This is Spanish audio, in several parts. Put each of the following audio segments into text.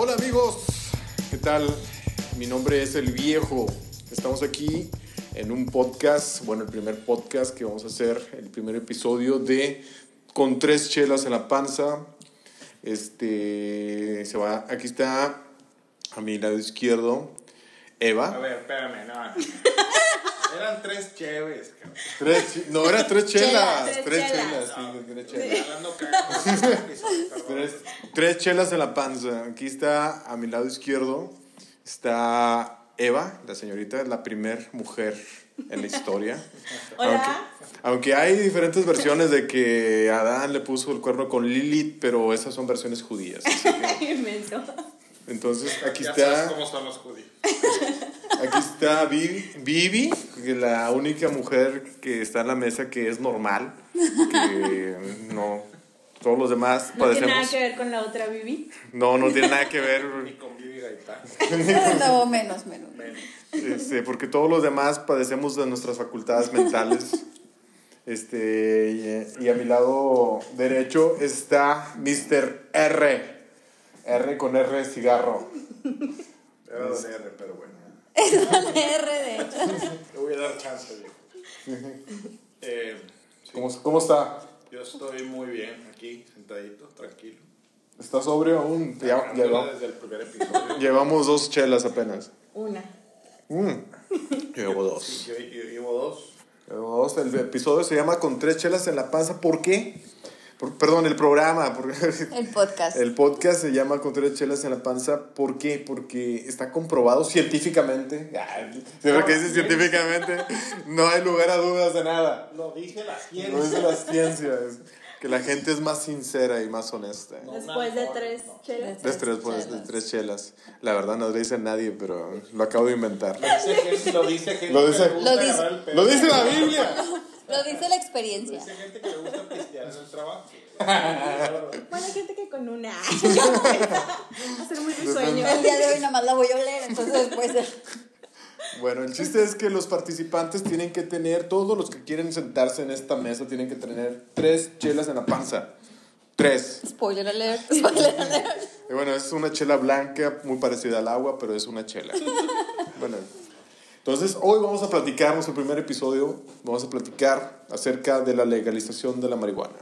Hola amigos, ¿qué tal? Mi nombre es El Viejo. Estamos aquí en un podcast, bueno, el primer podcast que vamos a hacer, el primer episodio de Con tres chelas en la panza. Este, se va, aquí está a mi lado izquierdo Eva. A ver, espérame, no. Eran tres cheves, cabrón. Tres no, eran tres chelas. Chelas, tres tres chelas, chelas. sí, tres chelas. Tres, tres chelas en la panza. Aquí está a mi lado izquierdo. Está Eva, la señorita, la primer mujer en la historia. Hola. Aunque, aunque hay diferentes versiones de que Adán le puso el cuerno con Lilith, pero esas son versiones judías. así que- Inmenso. Entonces aquí Ya sabes está, cómo son los judíos. aquí está Vivi, Vivi, que la única mujer que está en la mesa que es normal, que no, todos los demás No tiene nada padecemos. que ver con la otra Vivi. No, no tiene nada que ver, con Vivi Gaitán. No, menos, menos. Menos. este, porque todos los demás padecemos de nuestras facultades mentales. Este, y, y a mi lado derecho está Mr. R. R con R de cigarro. Era don R, pero bueno. Es la R, de hecho. Te voy a dar chance, viejo. Eh, sí, ¿Cómo, cómo está? yo estoy muy bien aquí, sentadito, tranquilo. ¿Está sobrio aún? Ya- lleva- desde el primer episodio. llevamos dos chelas apenas. Una. Mm. Llevo dos. Sí, yo, yo llevo dos. Llevo dos. El episodio se llama Con tres chelas en la panza. ¿Por qué? Por- perdón, el programa. porque- El podcast. El podcast se llama Con tres chelas en la panza. ¿Por qué? Porque está comprobado científicamente. Siempre que dice científicamente, no hay lugar a dudas de nada. Lo dice la ciencia. No es de las ciencias. Que la gente es más sincera y más honesta. No, Después de tres no. chelas. De tres, pues, de tres chelas. La verdad no lo dice nadie, pero lo acabo de inventar. Lo dice lo dice Lo dice- Lo dice-. ¡Lo dice la Biblia! Lo dice la experiencia. dice gente que le gusta pistear en el trabajo. Bueno, hay gente que con una. Hacer muy risueño. El día de hoy nada más la voy a oler, entonces pues Bueno, el chiste es que los participantes tienen que tener, todos los que quieren sentarse en esta mesa tienen que tener tres chelas en la panza. Tres. spoiler alert, spoiler alert. Y bueno, es una chela blanca, muy parecida al agua, pero es una chela. Bueno, entonces hoy vamos a platicar, nuestro primer episodio, vamos a platicar acerca de la legalización de la marihuana.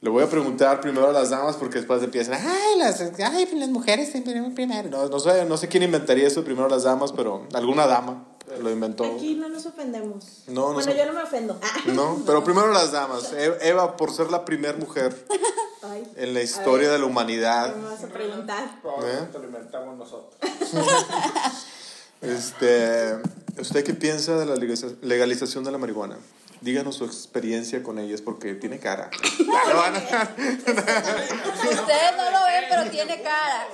Le voy a preguntar primero a las damas porque después empiezan, ay, las, ay, las mujeres primero. primero". No, no, sé, no sé quién inventaría eso, primero las damas, pero alguna dama lo inventó. Aquí no nos ofendemos. No, no bueno, se- yo no me ofendo. Ah. No, pero primero las damas. E- Eva, por ser la primera mujer Ay, en la historia de la ¿qué humanidad, me vas a preguntar? Probablemente lo inventamos nosotros. Este, ¿Usted qué piensa de la legaliza- legalización de la marihuana? Díganos su experiencia con ellas porque tiene cara. Ah, Ustedes no lo ven, pero tiene cara.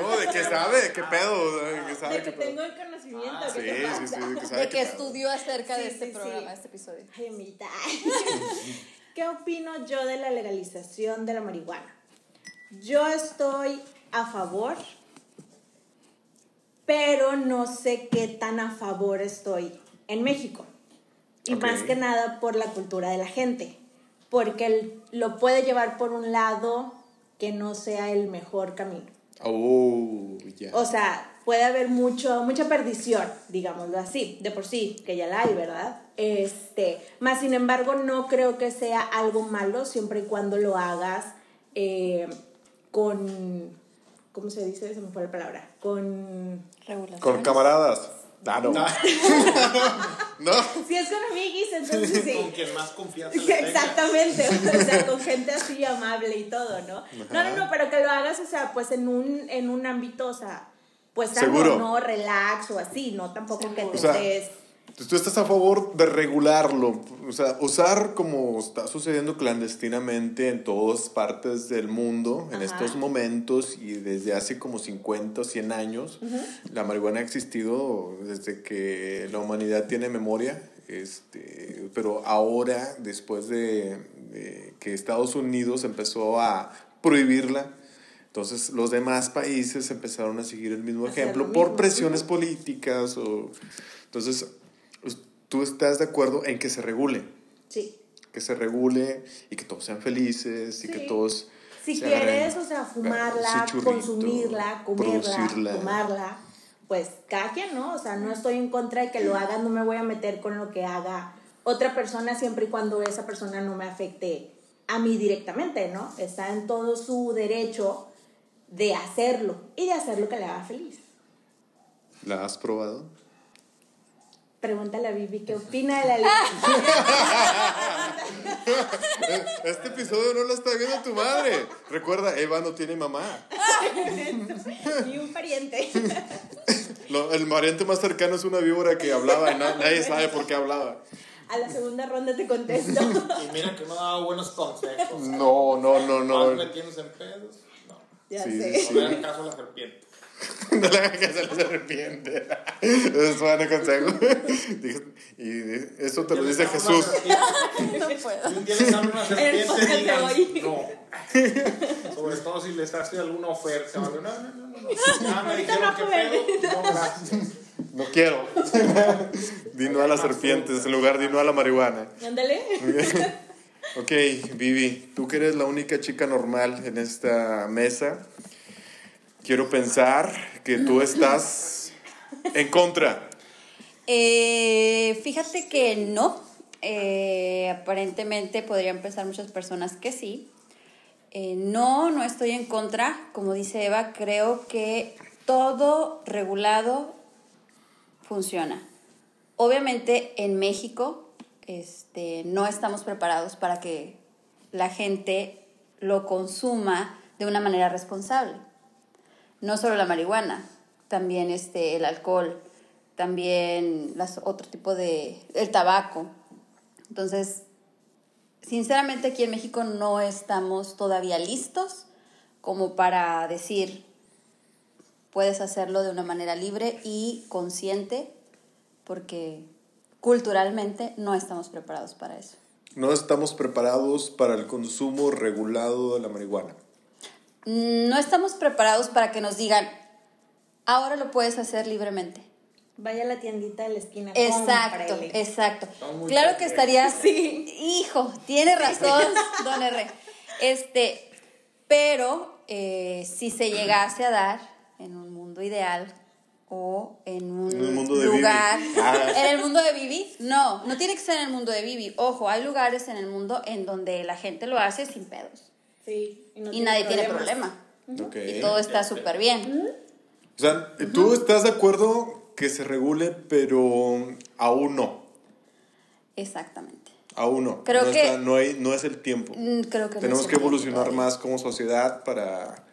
no, ¿de qué sabe? ¿De qué pedo? ¿De qué sabe? De que tengo el conocimiento. Sí, ¿qué te sí, pasa? sí, de que sabe De que pedo. estudió acerca de Sí, este sí, programa, sí. este episodio. Ay, amiguita. ¿Qué opino yo de la legalización de la marihuana? Yo estoy a favor, pero no sé qué tan a favor estoy en México. Y más que nada por la cultura de la gente, porque lo puede llevar por un lado que no sea el mejor camino. Oh, ya. O sea, puede haber mucho, mucha perdición, digámoslo así, de por sí, que ya la hay, ¿verdad? Este, más sin embargo, no creo que sea algo malo siempre y cuando lo hagas eh, con, ¿cómo se dice? Se me fue la palabra. Con... Regulación. Con camaradas. Ah, no. No. Si es con amiguis, entonces sí. Con quien más confianza. Exactamente, o sea, con gente así amable y todo, ¿no? No, no, no, pero que lo hagas, o sea, pues en un, en un ámbito, o sea, pues algo, Seguro. no relax o así, no tampoco que te O sea, estés... Entonces, Tú estás a favor de regularlo, o sea, usar como está sucediendo clandestinamente en todas partes del mundo en Ajá. estos momentos y desde hace como 50 o 100 años. La marihuana ha existido desde que la humanidad tiene memoria, este, pero ahora, después de, de que Estados Unidos empezó a prohibirla, entonces los demás países empezaron a seguir el mismo ejemplo lo por presiones políticas o entonces pues, tú estás de acuerdo en que se regule, Sí. que se regule y que todos sean felices y que Sí. todos Si quieres, o sea, fumarla, consumirla, comerla, producirla. tomarla, pues cada quien, ¿no? O sea, no estoy en contra de que lo hagas, no me voy a meter con lo que haga otra persona siempre y cuando esa persona no me afecte a mí directamente, ¿no? Está en todo su derecho de hacerlo y de hacer lo que le haga feliz. ¿La has probado? Pregúntale a Vivi qué opina de la ley. Este episodio no lo está viendo tu madre. Recuerda, Eva no tiene mamá. Ni un pariente. Lo- el pariente más cercano es una víbora que hablaba y na- nadie sabe por qué hablaba. A la segunda ronda te contesto. Y mira que no ha dado buenos consejos. No, no, no, Más no. metiéndose en pedos. No. Ya Sí, sé. sí, No le caso a la serpiente. No le hagan caso a la serpiente. Es buen consejo. Dijo- Y eso te lo dice Jesús. No puedo. Si un día les habla una serpiente, digan hoy. no. Sobre todo si les hace alguna oferta. No, no, no, no. no. Ah, me dijeron que pedo. No, gracias. No quiero. Di no a las serpientes, en lugar de no a la marihuana. Ándale. Ok, Vivi, tú que eres la única chica normal en esta mesa, quiero pensar que tú estás en contra. Eh, fíjate que no. Eh, aparentemente podrían pensar muchas personas que sí. Eh, no, no estoy en contra. Como dice Eva, creo que todo regulado funciona. Obviamente en México este, no estamos preparados para que la gente lo consuma de una manera responsable. No solo la marihuana, también este, el alcohol, también las, otro tipo de... el tabaco. Entonces, sinceramente aquí en México no estamos todavía listos como para decir, puedes hacerlo de una manera libre y consciente, porque culturalmente no estamos preparados para eso. No estamos preparados para el consumo regulado de la marihuana. No estamos preparados para que nos digan, ahora lo puedes hacer libremente. Vaya a la tiendita de la esquina. Exacto, cómprele. exacto. Claro que estaría así. Hijo, tiene razón, don R. Este, pero eh, si se llegase a dar en un mundo ideal o en un, En el mundo de lugar, Vivi. Ah. en el mundo de Vivi, no, no tiene que ser en el mundo de Vivi. Ojo, hay lugares en el mundo en donde la gente lo hace sin pedos Sí. Y, no y nadie tiene problema y todo está súper bien. O sea, tú estás de acuerdo que se regule, pero aún no. Exactamente. Aún no. Creo no, que- está- no, hay, no es el tiempo. Mm, Creo que no Tenemos es el que evolucionar todavía. más como sociedad para,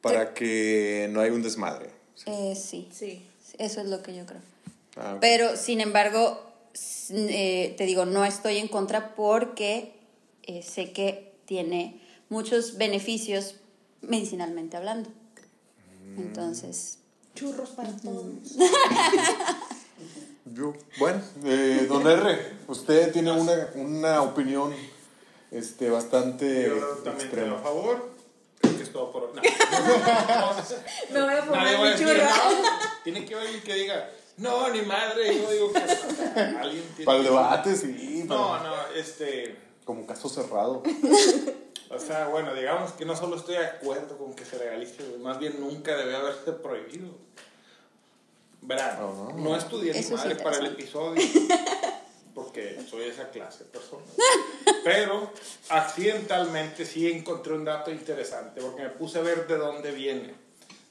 para que no haya un desmadre. Eh, sí. Sí. Eso es lo que yo creo. Ah. Pero, sin embargo, eh, te digo, no estoy en contra porque eh, sé que tiene muchos beneficios medicinalmente hablando. Mm. Entonces, Churros para todos. Yo, bueno, eh, don R, usted tiene una, una opinión este, bastante Yo también estoy a extrema. favor. Creo que es todo por. No. Me voy a Nadie fumar va a mi decir, churro. no. Tiene que haber alguien que diga, no, ni madre. Yo digo que. Alguien tiene Para el debate, sí. No, no, este. Como caso cerrado. O sea, bueno, digamos que no solo estoy de acuerdo con que se legalice, más bien nunca debe haberse prohibido. Verán, Oh. no estudié ni Eso es madre para el episodio, porque soy esa clase de persona. Pero accidentalmente sí encontré un dato interesante, porque me puse a ver de dónde viene.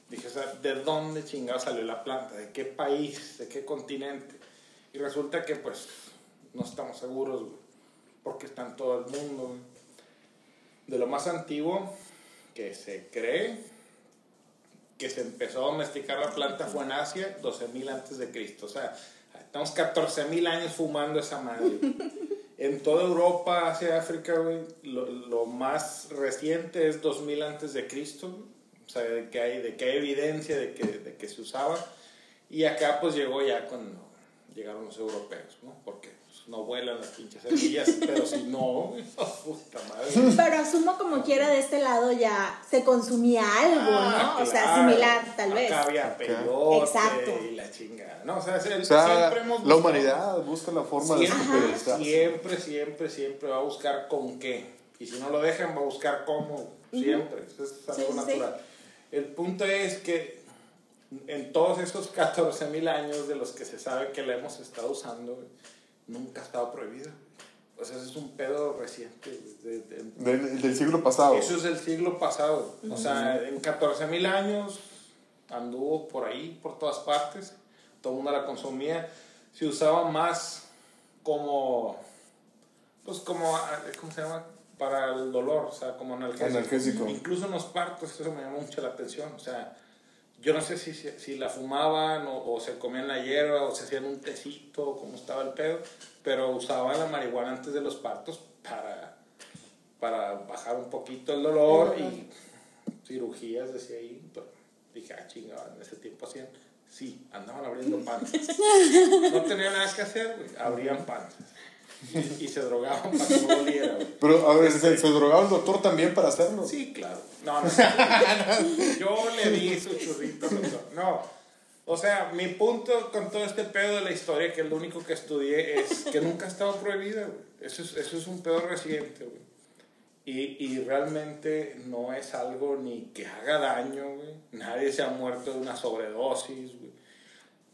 Dije, o sea, ¿de dónde chingado salió la planta? ¿De qué país? ¿De qué continente? Y resulta que, pues, no estamos seguros, güey, porque está en todo el mundo, güey. De lo más antiguo que se cree que se empezó a domesticar la planta fue en Asia, 12.000 antes de Cristo. O sea, estamos 14.000 años fumando esa madre. En toda Europa, Asia, África, güey, lo, lo más reciente es 2000 antes de Cristo. O sea, de que hay, de que hay evidencia de que, de que se usaba. Y acá pues llegó ya cuando llegaron los europeos, ¿no? Porque no vuelan las pinches semillas, pero si no, puta madre. Pero asumo como quiera de este lado ya se consumía algo, Ah, ¿no? O sea, similar, tal vez. Acá había peyote Exacto. y la chingada. No, o sea, se- O sea, siempre hemos la buscado- humanidad busca la forma de supervisarse. siempre, siempre, siempre va a buscar con qué. Y si no lo dejan, va a buscar cómo. siempre, eso es algo Sí, natural. El punto es que en todos esos 14 mil años de los que se sabe que la hemos estado usando, nunca ha estado prohibida. O sea, ese es un pedo reciente. güey, de- de- Del, del siglo pasado. eso es del siglo pasado. O sea, en 14 mil años anduvo por ahí, por todas partes. Todo el mundo la consumía. Se usaba más como, pues como, ¿cómo se llama? Para el dolor, o sea, como analgésico. Analgésico. Incluso en los partos, eso me llamó mucho la atención. O sea, yo no sé si, si, si la fumaban o, o se comían la hierba o se hacían un tecito, como estaba el pedo, pero usaban la marihuana antes de los partos para, para bajar un poquito el dolor y cirugías, decía ahí. Pero dije, ah, chingada, en ese tiempo hacían. Sí, andaban abriendo panzas. No tenían nada que hacer, abrían panzas. Y, y se drogaban para que no doliera, güey. Pero, a ver, ¿se, se drogaba el doctor también para hacerlo? Sí, claro. No, no. Yo le di su churrito. doctor. No. O sea, mi punto con todo este pedo de la historia, que es lo único que estudié, es que nunca ha estado prohibida, güey. Eso es, eso es un pedo reciente, güey. Y, y realmente no es algo ni que haga daño, güey. Nadie se ha muerto de una sobredosis, güey.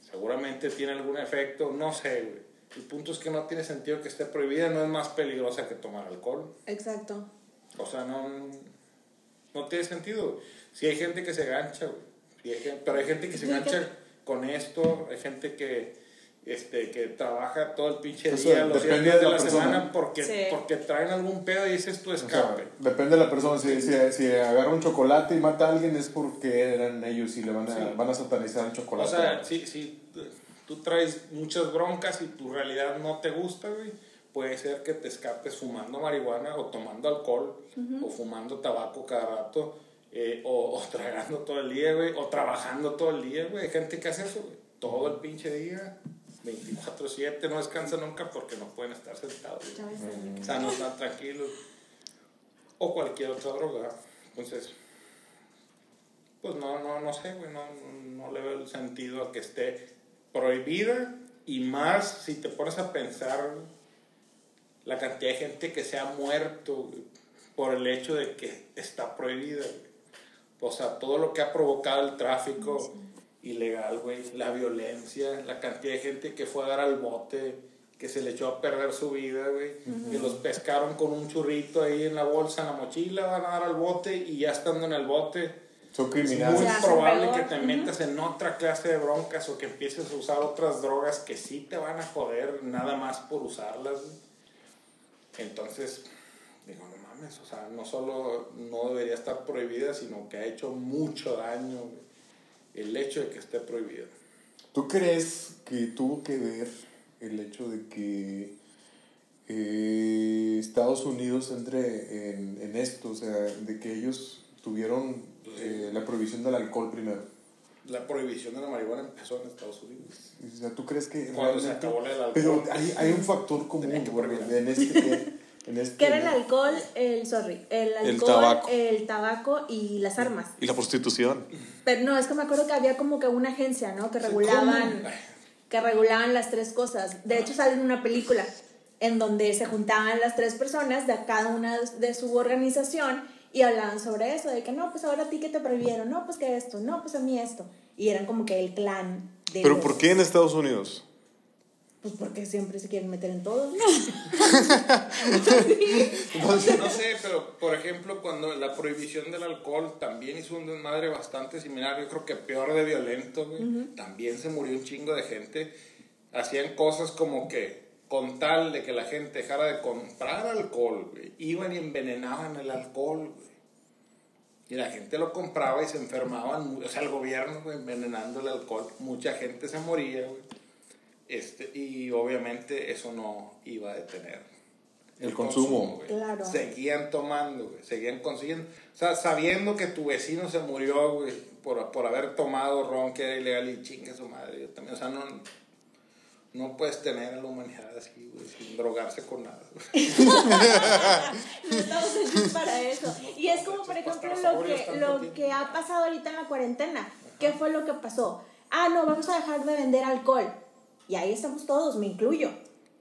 Seguramente tiene algún efecto, no sé, güey. El punto es que no tiene sentido que esté prohibida, no es más peligrosa que tomar alcohol. Exacto. O sea, no, no tiene sentido. Si hay gente que se gancha, güey. Sí hay gente- pero hay gente que se Sí, gancha con esto, hay gente que, este, que trabaja todo el pinche Eso día, los días de de la la semana porque, Sí. porque traen algún pedo y ese es tu O sea, escape. depende de la persona. Si, si, si agarra un chocolate y mata a alguien es porque eran ellos y le van a, Sí. van a satanizar el o chocolate. sea, si, si tú traes muchas broncas y tu realidad no te gusta, güey, puede ser que te escapes fumando marihuana o tomando alcohol o fumando tabaco cada rato eh, o, o tragando todo el día, güey, o trabajando todo el día, güey. Hay gente que hace eso, güey, todo el pinche día, 24-7, no descansa nunca porque no pueden estar sentados, güey. O sea, no están tranquilos. O cualquier otra droga. Entonces, pues no, no, no sé, güey, no, no le veo el sentido a que esté prohibida y más si te pones a pensar la cantidad de gente que se ha muerto por el hecho de que está prohibida. O sea, todo lo que ha provocado el tráfico ilegal, güey, la violencia, la cantidad de gente que fue a dar al bote, que se le echó a perder su vida, güey, que los pescaron con un churrito ahí en la bolsa, en la mochila, van a dar al bote y ya estando en el bote, Son es criminales. muy Se hace probable que te metas en otra clase de broncas o que empieces a usar otras drogas que sí te van a joder nada más por usarlas. Entonces, digo, no mames, o sea, no solo no debería estar prohibida, sino que ha hecho mucho daño el hecho de que esté prohibida. ¿Tú crees que tuvo que ver el hecho de que eh, Estados Unidos entre en, en esto? O sea, de que ellos tuvieron eh, la prohibición del alcohol primero. La prohibición de la marihuana empezó en Estados Unidos. O sea, ¿tú crees que Cuando se acabó el alcohol. Pero hay, hay un factor común que bueno, prohibirla. en este... En este Que era el alcohol, el, sorry, el alcohol, tabaco. el tabaco y las armas. Y la prostitución. Pero no, es que me acuerdo que había como que una agencia, ¿no? Que regulaban, ¿Cómo? que regulaban las tres cosas. De hecho, sale en una película en donde se juntaban las tres personas de cada una de su organización y hablaban sobre eso, de que no, pues ahora a ti que te prohibieron, no, pues que esto, no, pues a mí esto. Y eran como que el clan de... ¿Pero los- por qué en Estados Unidos? Pues porque siempre se quieren meter en todo. No sé, no sé, pero por ejemplo, cuando la prohibición del alcohol también hizo un desmadre bastante similar, yo creo que peor de violento, güey. También se murió un chingo de gente. Hacían cosas como que, con tal de que la gente dejara de comprar alcohol, güey, iban y envenenaban el alcohol, güey. Y la gente lo compraba y se enfermaban, o sea, el gobierno güey, envenenando el alcohol, mucha gente se moría, güey. Este, y obviamente eso no iba a detener El consumo. güey. Claro. Seguían tomando, güey, seguían consiguiendo. O sea, sabiendo que tu vecino se murió, güey, por, por haber tomado ron que era ilegal y chinga su madre. Yo también, o sea, no, no puedes tener a la humanidad así, güey, sin drogarse con nada. No estamos hechos para eso. Y es como, por ejemplo, lo que, lo que ha pasado ahorita en la cuarentena. ¿Qué fue lo que pasó? Ah, no, vamos a dejar de vender alcohol. Y ahí estamos todos, me incluyo.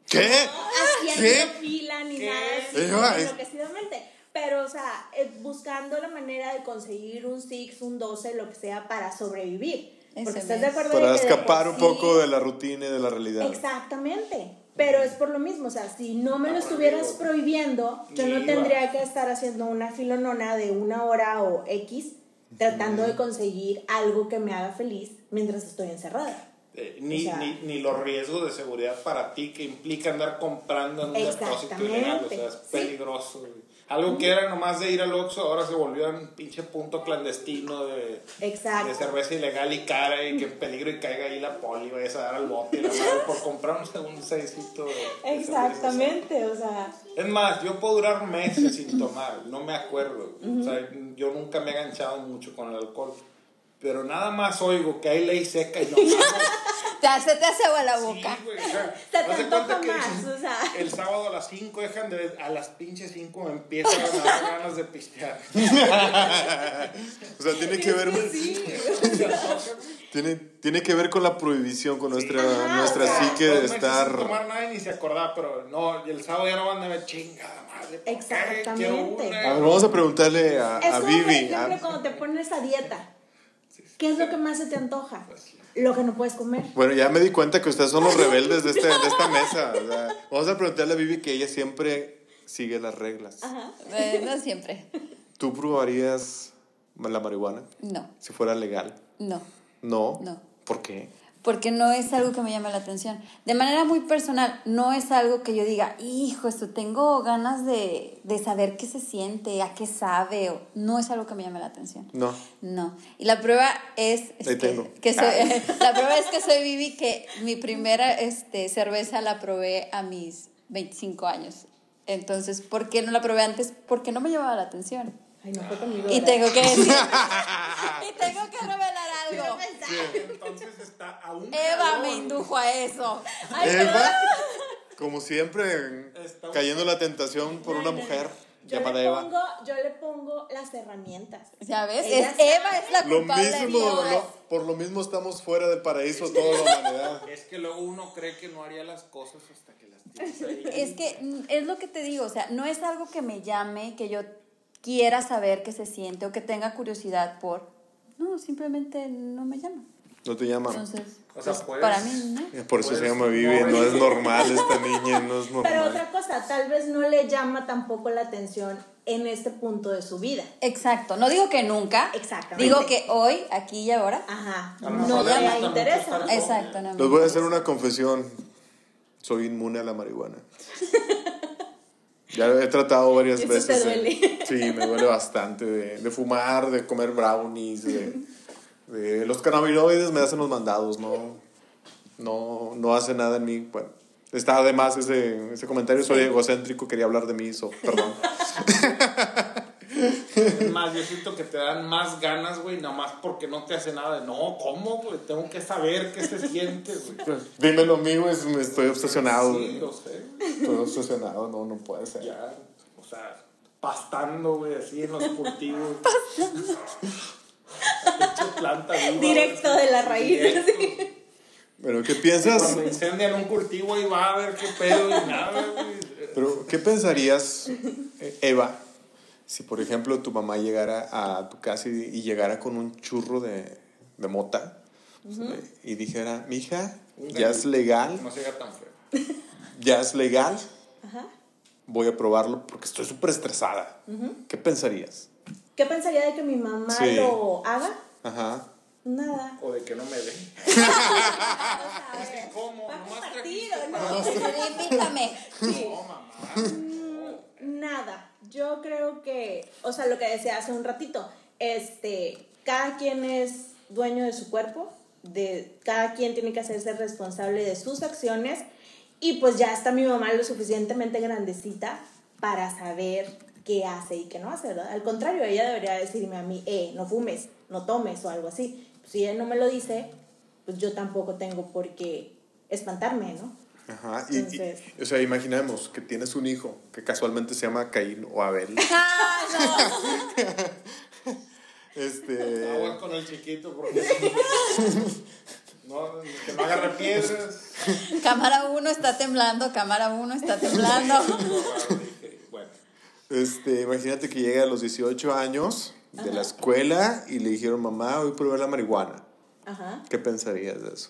¿Qué? Haciendo ¿Qué? fila ni ¿Qué? nada así, enloquecidamente. pero, o sea, eh, buscando la manera de conseguir un Six, un 12, lo que sea, para sobrevivir. Porque estás de acuerdo Para de que de escapar por un sí- poco de la rutina y de la realidad. Exactamente. Pero es por lo mismo, o sea, si no me lo estuvieras prohibiendo, yo Ni no tendría que estar haciendo una filonona de una hora o X tratando de conseguir algo que me haga feliz mientras estoy encerrada. Eh, ni, O sea- ni, ni los riesgos de seguridad para ti que implica andar comprando en un depósito ilegal, o sea, es Sí. peligroso. güey. Algo que era nomás de ir al Oxxo, ahora se volvió un pinche punto clandestino de, Exacto. de cerveza ilegal y cara y que en peligro y caiga ahí la poli, vayas a dar al bote y la madre por comprar un, un seisito. de- de cerveza. Exactamente, o sea, Es más, yo puedo durar meses sin tomar, no me acuerdo. O sea, yo nunca me he enganchado mucho con el alcohol. Pero nada más oigo que hay ley seca y no. Ya se te hace agua la Sí, boca. güey, o sea, Se te antoja cuenta que más, o sea. El sábado a las 5 dejan de. A las pinches 5 me empiezan a dar ganas de pistear. O sea, tiene que ver, tiene, tiene que ver con la prohibición, con nuestra, Ajá, nuestra o sea, psique de estar... Sin tomar nada y ni se acordaba, pero no, y el sábado ya no van a ver chingada madre. Exactamente. Una. A ver, vamos a preguntarle a, es a como, Vivi. por ejemplo, a- cuando te pones a dieta. ¿Qué es lo que más se te antoja? Lo que no puedes comer. Bueno, ya me di cuenta que ustedes son los rebeldes de, este, de esta mesa. o sea, vamos a preguntarle a Vivi que ella siempre sigue las reglas. Ajá. Eh, no siempre. ¿Tú probarías la marihuana No, si fuera legal? no. No. No. ¿Por qué? Porque no es algo que me llame la atención. De manera muy personal, no es algo que yo diga, hijo, esto tengo ganas de, de saber qué se siente, a qué sabe. o- no es algo que me llame la atención. No. No. Y la prueba es, es Ahí que, tengo. que soy, la prueba es que soy Vivi, que mi primera este, cerveza la probé a mis 25 años. Entonces, ¿por qué no la probé antes? Porque no me llamaba la atención. Ay, no fue conmigo. Y tengo que decir, y tengo que revelar algo. Entonces está a un Eva calor. me indujo a eso. Ay, Eva, como siempre, cayendo en la tentación por una mujer Yo llamada le, Eva. pongo, yo le pongo las herramientas. ¿Ya ves? Es, Eva es la Lo culpable de mismo, todo. lo- por lo mismo estamos fuera del paraíso toda la humanidad. Es que luego uno cree que no haría las cosas hasta que las tienes ahí. Es que mm, es lo que te digo, o sea, no es algo que me llame, que yo quiera saber qué se siente o que tenga curiosidad por. No, simplemente no me llama. No te llaman. Entonces, O sea, pues, puedes- para mí no. Por eso se llama Vivi, no es normal esta niña, no es Pero normal. otra cosa, tal vez no le llama tampoco la atención en este punto de su vida. Exacto, no digo que nunca. Exactamente. Digo que hoy, aquí y ahora. Ajá. No le interesa. Exacto, no. me Les voy a hacer una confesión. Soy inmune a la marihuana. Ya he tratado varias Eso te veces. de- duele. sí, me duele bastante de, de fumar, de comer brownies, de, de- los cannabinoides me hacen los mandados, no, no, no hace nada en mí. Bueno, está además ese, ese comentario, soy egocéntrico, quería hablar de mí, so, perdón. Es más, yo siento que te dan más ganas, güey, nomás porque no te hace nada. de, No, ¿cómo, güey? Tengo que saber qué se siente, güey. Dímelo a mí, güey, me estoy obsesionado. Sí, lo sé. Estoy obsesionado, no, no puede ser. Ya, o sea, pastando, güey, así en los cultivos. Planta viva, Directo de la raíz, directo. sí. Pero, ¿qué piensas? Cuando incendian un cultivo y va a ver qué pedo y nada, güey. Pero, ¿qué pensarías, Eva, si por ejemplo tu mamá llegara a tu casa y, y llegara con un churro de, de mota eh, y dijera, mija, ya es legal, No tan feo. ya es legal, Ajá. voy a probarlo porque estoy súper estresada? ¿Qué pensarías? ¿Qué pensaría de que mi mamá Sí. lo haga? Ajá. O Nada. de que no me den. ¿Cómo? Va Nomás compartido, trajiste ¿no? Invítame. No, mamá. Nada. Yo creo que, o sea, lo que decía hace un ratito, este, cada quien es dueño de su cuerpo, de cada quien tiene que hacerse responsable de sus acciones y pues ya está mi mamá lo suficientemente grandecita para saber qué hace y qué no hace, ¿verdad? Al contrario, ella debería decirme a mí, eh, no fumes, no tomes o algo así. si ella no me lo dice, pues yo tampoco tengo por qué espantarme, ¿no? Ajá. Y, y- Entonces- o sea, imaginemos que tienes un hijo que casualmente se llama Caín o Abel. Ah, Este. Aguas con el chiquito porque no, que no agarre piedras. no. Cámara 1 está temblando, cámara 1 está temblando. No, bueno, Este, imagínate que llega a los 18 años de la escuela y le dijeron, mamá, voy a probar la marihuana. Ajá. ¿Qué pensarías de eso?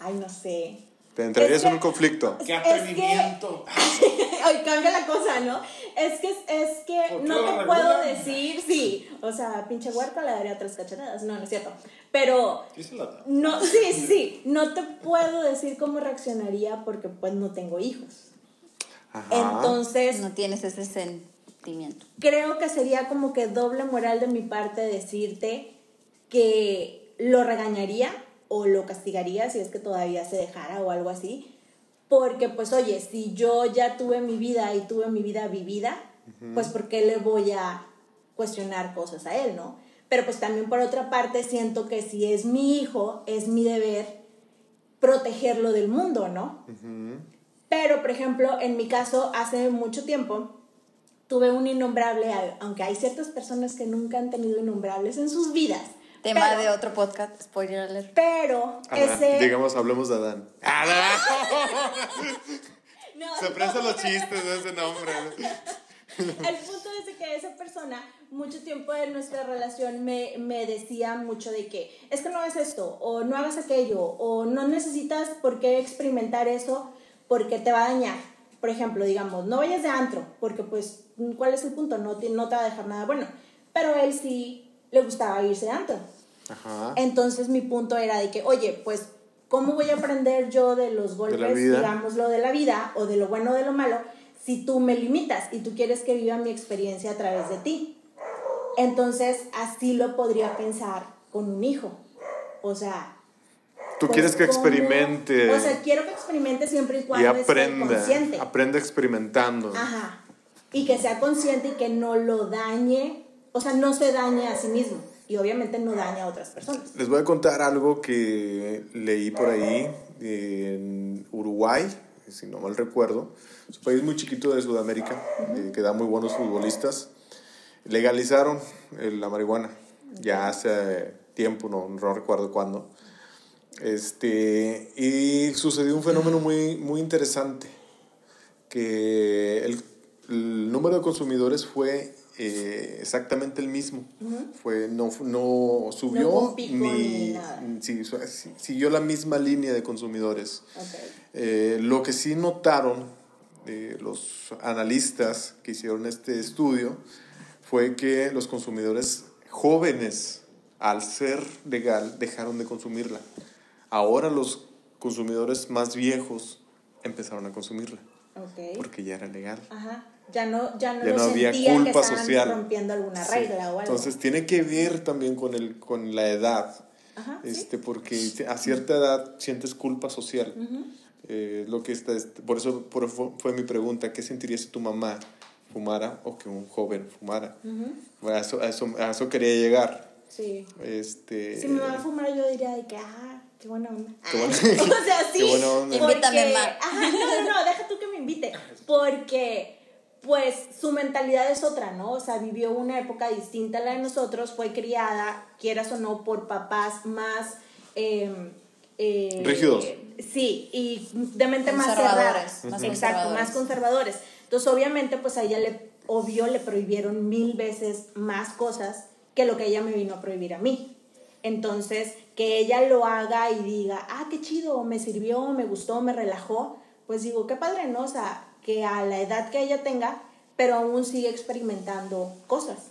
Ay, no sé. ¿Te entrarías Es que- en un conflicto? ¡Qué atrevimiento! Ay, cambia la cosa, ¿no? Es que, es que ¿Por qué no te puedo decir, sí. O sea, pinche huerta le daría tres cachetadas. No, no es cierto. Pero no, sí, sí. No te puedo decir cómo reaccionaría porque pues no tengo hijos. Ajá. Entonces, No tienes ese sentimiento. creo que sería como que doble moral de mi parte decirte que lo regañaría o lo castigaría si es que todavía se dejara o algo así. Porque pues oye, si yo ya tuve mi vida y tuve mi vida vivida, pues ¿por qué le voy a cuestionar cosas a él, no? Pero pues también por otra parte siento que si es mi hijo, es mi deber protegerlo del mundo, ¿no? Pero, por ejemplo, en mi caso, hace mucho tiempo, tuve un innombrable, aunque hay ciertas personas que nunca han tenido innombrables en sus vidas. Tema pero, de otro podcast, spoiler alert. Pero, Adán, ese... Digamos, hablemos de Adán. No, Se prestan no. los chistes de ese nombre. El punto es de que esa persona, mucho tiempo de nuestra relación, me, me decía mucho de que es que no hagas esto, o no hagas aquello, o no necesitas por qué experimentar eso porque te va a dañar. Por ejemplo, digamos, no vayas de antro, porque pues, ¿cuál es el punto? No te, no te va a dejar nada bueno. Pero él sí le gustaba irse de antro. Ajá. Entonces mi punto era de que, oye, pues, ¿cómo voy a aprender yo de los golpes, vida. digamos, lo de la vida o de lo bueno o de lo malo, si tú me limitas y tú quieres que viva mi experiencia a través de ti? Entonces, así lo podría pensar con un hijo. O sea... Tú pues, quieres que experimente O sea, quiero que experimente siempre y y cuando esté aprenda. consciente. Aprenda experimentando. Ajá. Y que sea consciente y que no lo dañe, o sea, no se dañe a sí mismo. Y obviamente no daña a otras personas. Les voy a contar algo que leí por ahí en Uruguay, si no mal recuerdo. Es un país muy chiquito de Sudamérica eh, que da muy buenos futbolistas. Legalizaron eh, la marihuana ya hace tiempo, no, no recuerdo cuándo. Este, y sucedió un fenómeno muy, muy interesante, que el, el número de consumidores fue eh, exactamente el mismo. fue, no, no subió No ni, ni sí, siguió la misma línea de consumidores. Ok. Eh, lo que sí notaron eh, los analistas que hicieron este estudio fue que los consumidores jóvenes, al ser legal, dejaron de consumirla. Ahora los consumidores más viejos empezaron a consumirla Ok. porque ya era legal. Ajá. Ya no, ya no, Ya no había que culpa social. rompiendo alguna Sí. regla o algo. Entonces tiene que ver también con, el, con la edad, Ajá, sí. este, porque a cierta edad sientes culpa social. Eh, lo que está, este, por eso por- fue, mi pregunta, ¿qué sentirías si tu mamá fumara o que un joven fumara? Bueno, a, eso, a, eso, a eso quería llegar. Sí. Este, Si me va a fumar, yo diría de que, ah, qué buena onda. Qué buena- o sea, sí. qué buena onda. Invítame, ma. Ajá, no, no, no, deja tú que me invite. Porque, pues, su mentalidad es otra, ¿no? O sea, vivió una época distinta a la de nosotros, fue criada, quieras o no, por papás más. eh, eh, Rígidos. Sí, y de mente más cerrada. Conservadores, más Exacto, más conservadores. Entonces, obviamente, pues a ella le, obvio, le prohibieron mil veces más cosas que lo que ella me vino a prohibir a mí. Entonces, que ella lo haga y diga, ah, qué chido, me sirvió, me gustó, me relajó, pues digo, qué padre, ¿no? O sea, que a la edad que ella tenga, pero aún sigue experimentando cosas.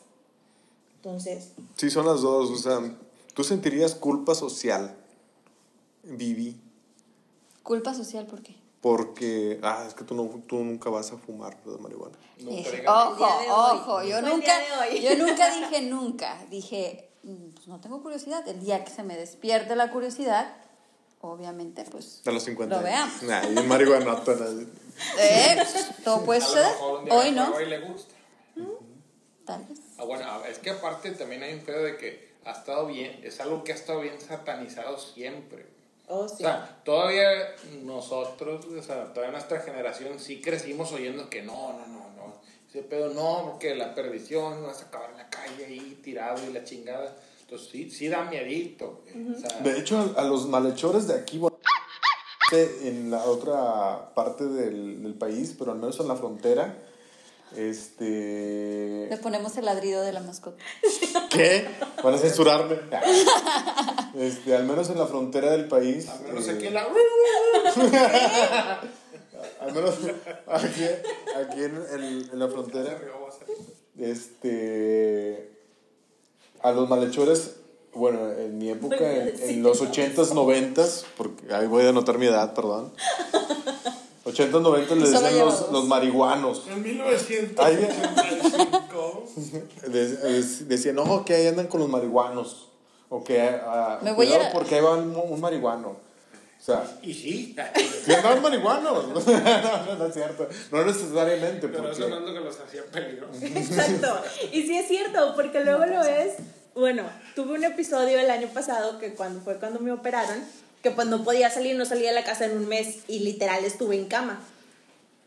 Entonces, Sí, son las dos. O sea, ¿tú sentirías culpa social, Vivi? Culpa social, ¿por qué? Porque, ah, es que tú, no, tú nunca vas a fumar de marihuana. No ojo, ojo, yo nunca, yo nunca dije nunca, dije, pues no tengo curiosidad, el día que se me despierte la curiosidad, obviamente, pues, A los 50 lo veamos. Nah, y marihuanota, nadie. Eh, pues, todo puede mejor un día hoy no, prueba y le gusta. tal vez. Ah, bueno, a- es que aparte también hay un pedo de que ha estado bien, es algo que ha estado bien satanizado siempre. oh, O sí. sea, todavía nosotros, o sea, todavía nuestra generación sí crecimos oyendo que no, no, no. Ese pedo no, porque la perdición, vas a acabar en la calle ahí tirado y la chingada. Entonces sí, sí da miedito. güey. O sea, De hecho, a, a los malhechores de aquí, bueno, en la otra parte del, del país, pero al menos en la frontera, Este. Le ponemos el ladrido de la mascota. ¿Qué? Van a censurarme. Este, al menos en la frontera del país. Al menos eh, aquí en la. Al menos aquí, aquí en, en- en la frontera. Este. A los malhechores, bueno, en mi época, en, en los 80s, 90s, porque ahí voy a anotar mi edad, perdón. 80s, 90s les Solo decían los, los marihuanos. En 1985. De- de- decían, no, que ahí andan con los marihuanos. O que, ah, Me voy cuidado a- porque ahí va un, un marihuano. O sea, Y sí. que andaban marihuanos. no, no, no es cierto. No necesariamente. Pero Porque, eso no es lo que los hacía peligrosos. Exacto. Y sí es cierto, porque luego lo ves. Bueno, tuve un episodio el año pasado que cuando fue cuando me operaron, que pues no podía salir, no salía de la casa en un mes y literal estuve en cama.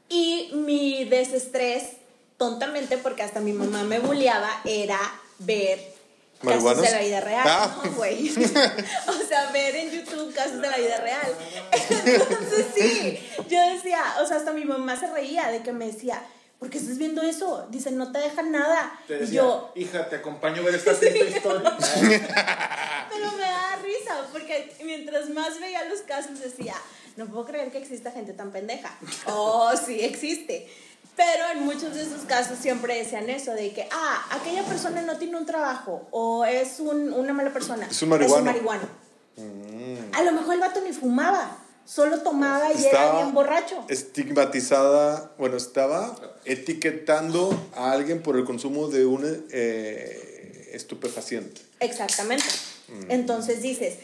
Y mi desestrés, tontamente, porque hasta mi mamá me bulleaba, era ver casos de la vida real. Ah. No, güey. o sea, ver en YouTube casos de la vida real. Entonces sí, yo decía, o sea, hasta mi mamá se reía de que me decía, ¿por qué estás viendo eso? Dice, no te dejan nada. Te y decía, yo, hija, te acompaño a ver esta triste historia. pero me da risa, porque mientras más veía los casos decía, no puedo creer que exista gente tan pendeja. Oh, sí existe. Pero en muchos de esos casos siempre decían eso, de que, ah, aquella persona no tiene un trabajo, o es un- una mala persona. Es un marihuano. marihuano. A lo mejor el vato ni fumaba, solo tomaba y era Estaba bien borracho. estigmatizada, bueno, estaba etiquetando a alguien por el consumo de un eh, estupefaciente. Exactamente. Mm. Entonces dices,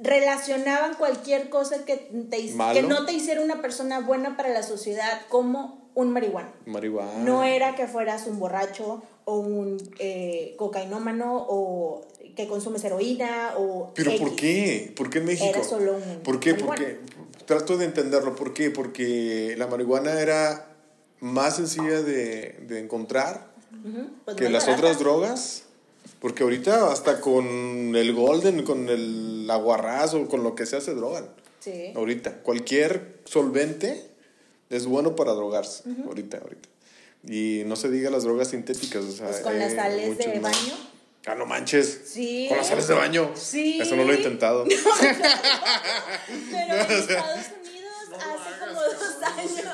relacionaban cualquier cosa que, te, que no te hiciera una persona buena para la sociedad como un marihuano. Marihuana. No era que fueras un borracho o un eh, cocainómano o que consumes heroína o... ¿Pero por qué? ¿Por qué en México? Era solo un ¿Por qué? marihuana. Porque trato de entenderlo. ¿Por qué? Porque la marihuana era más sencilla de, de encontrar pues que las barata. otras drogas. Porque ahorita hasta con el golden, con el aguarrazo, con lo que sea se drogan. Sí. Ahorita. Cualquier solvente es bueno para drogarse. Ahorita, ahorita. Y no se diga las drogas sintéticas. O sea, Pues con las eh, sales de más. baño. Ah, no manches. Sí. Con las sales de baño. Sí. Eso no lo he intentado. Pero en Estados Unidos hace como dos años.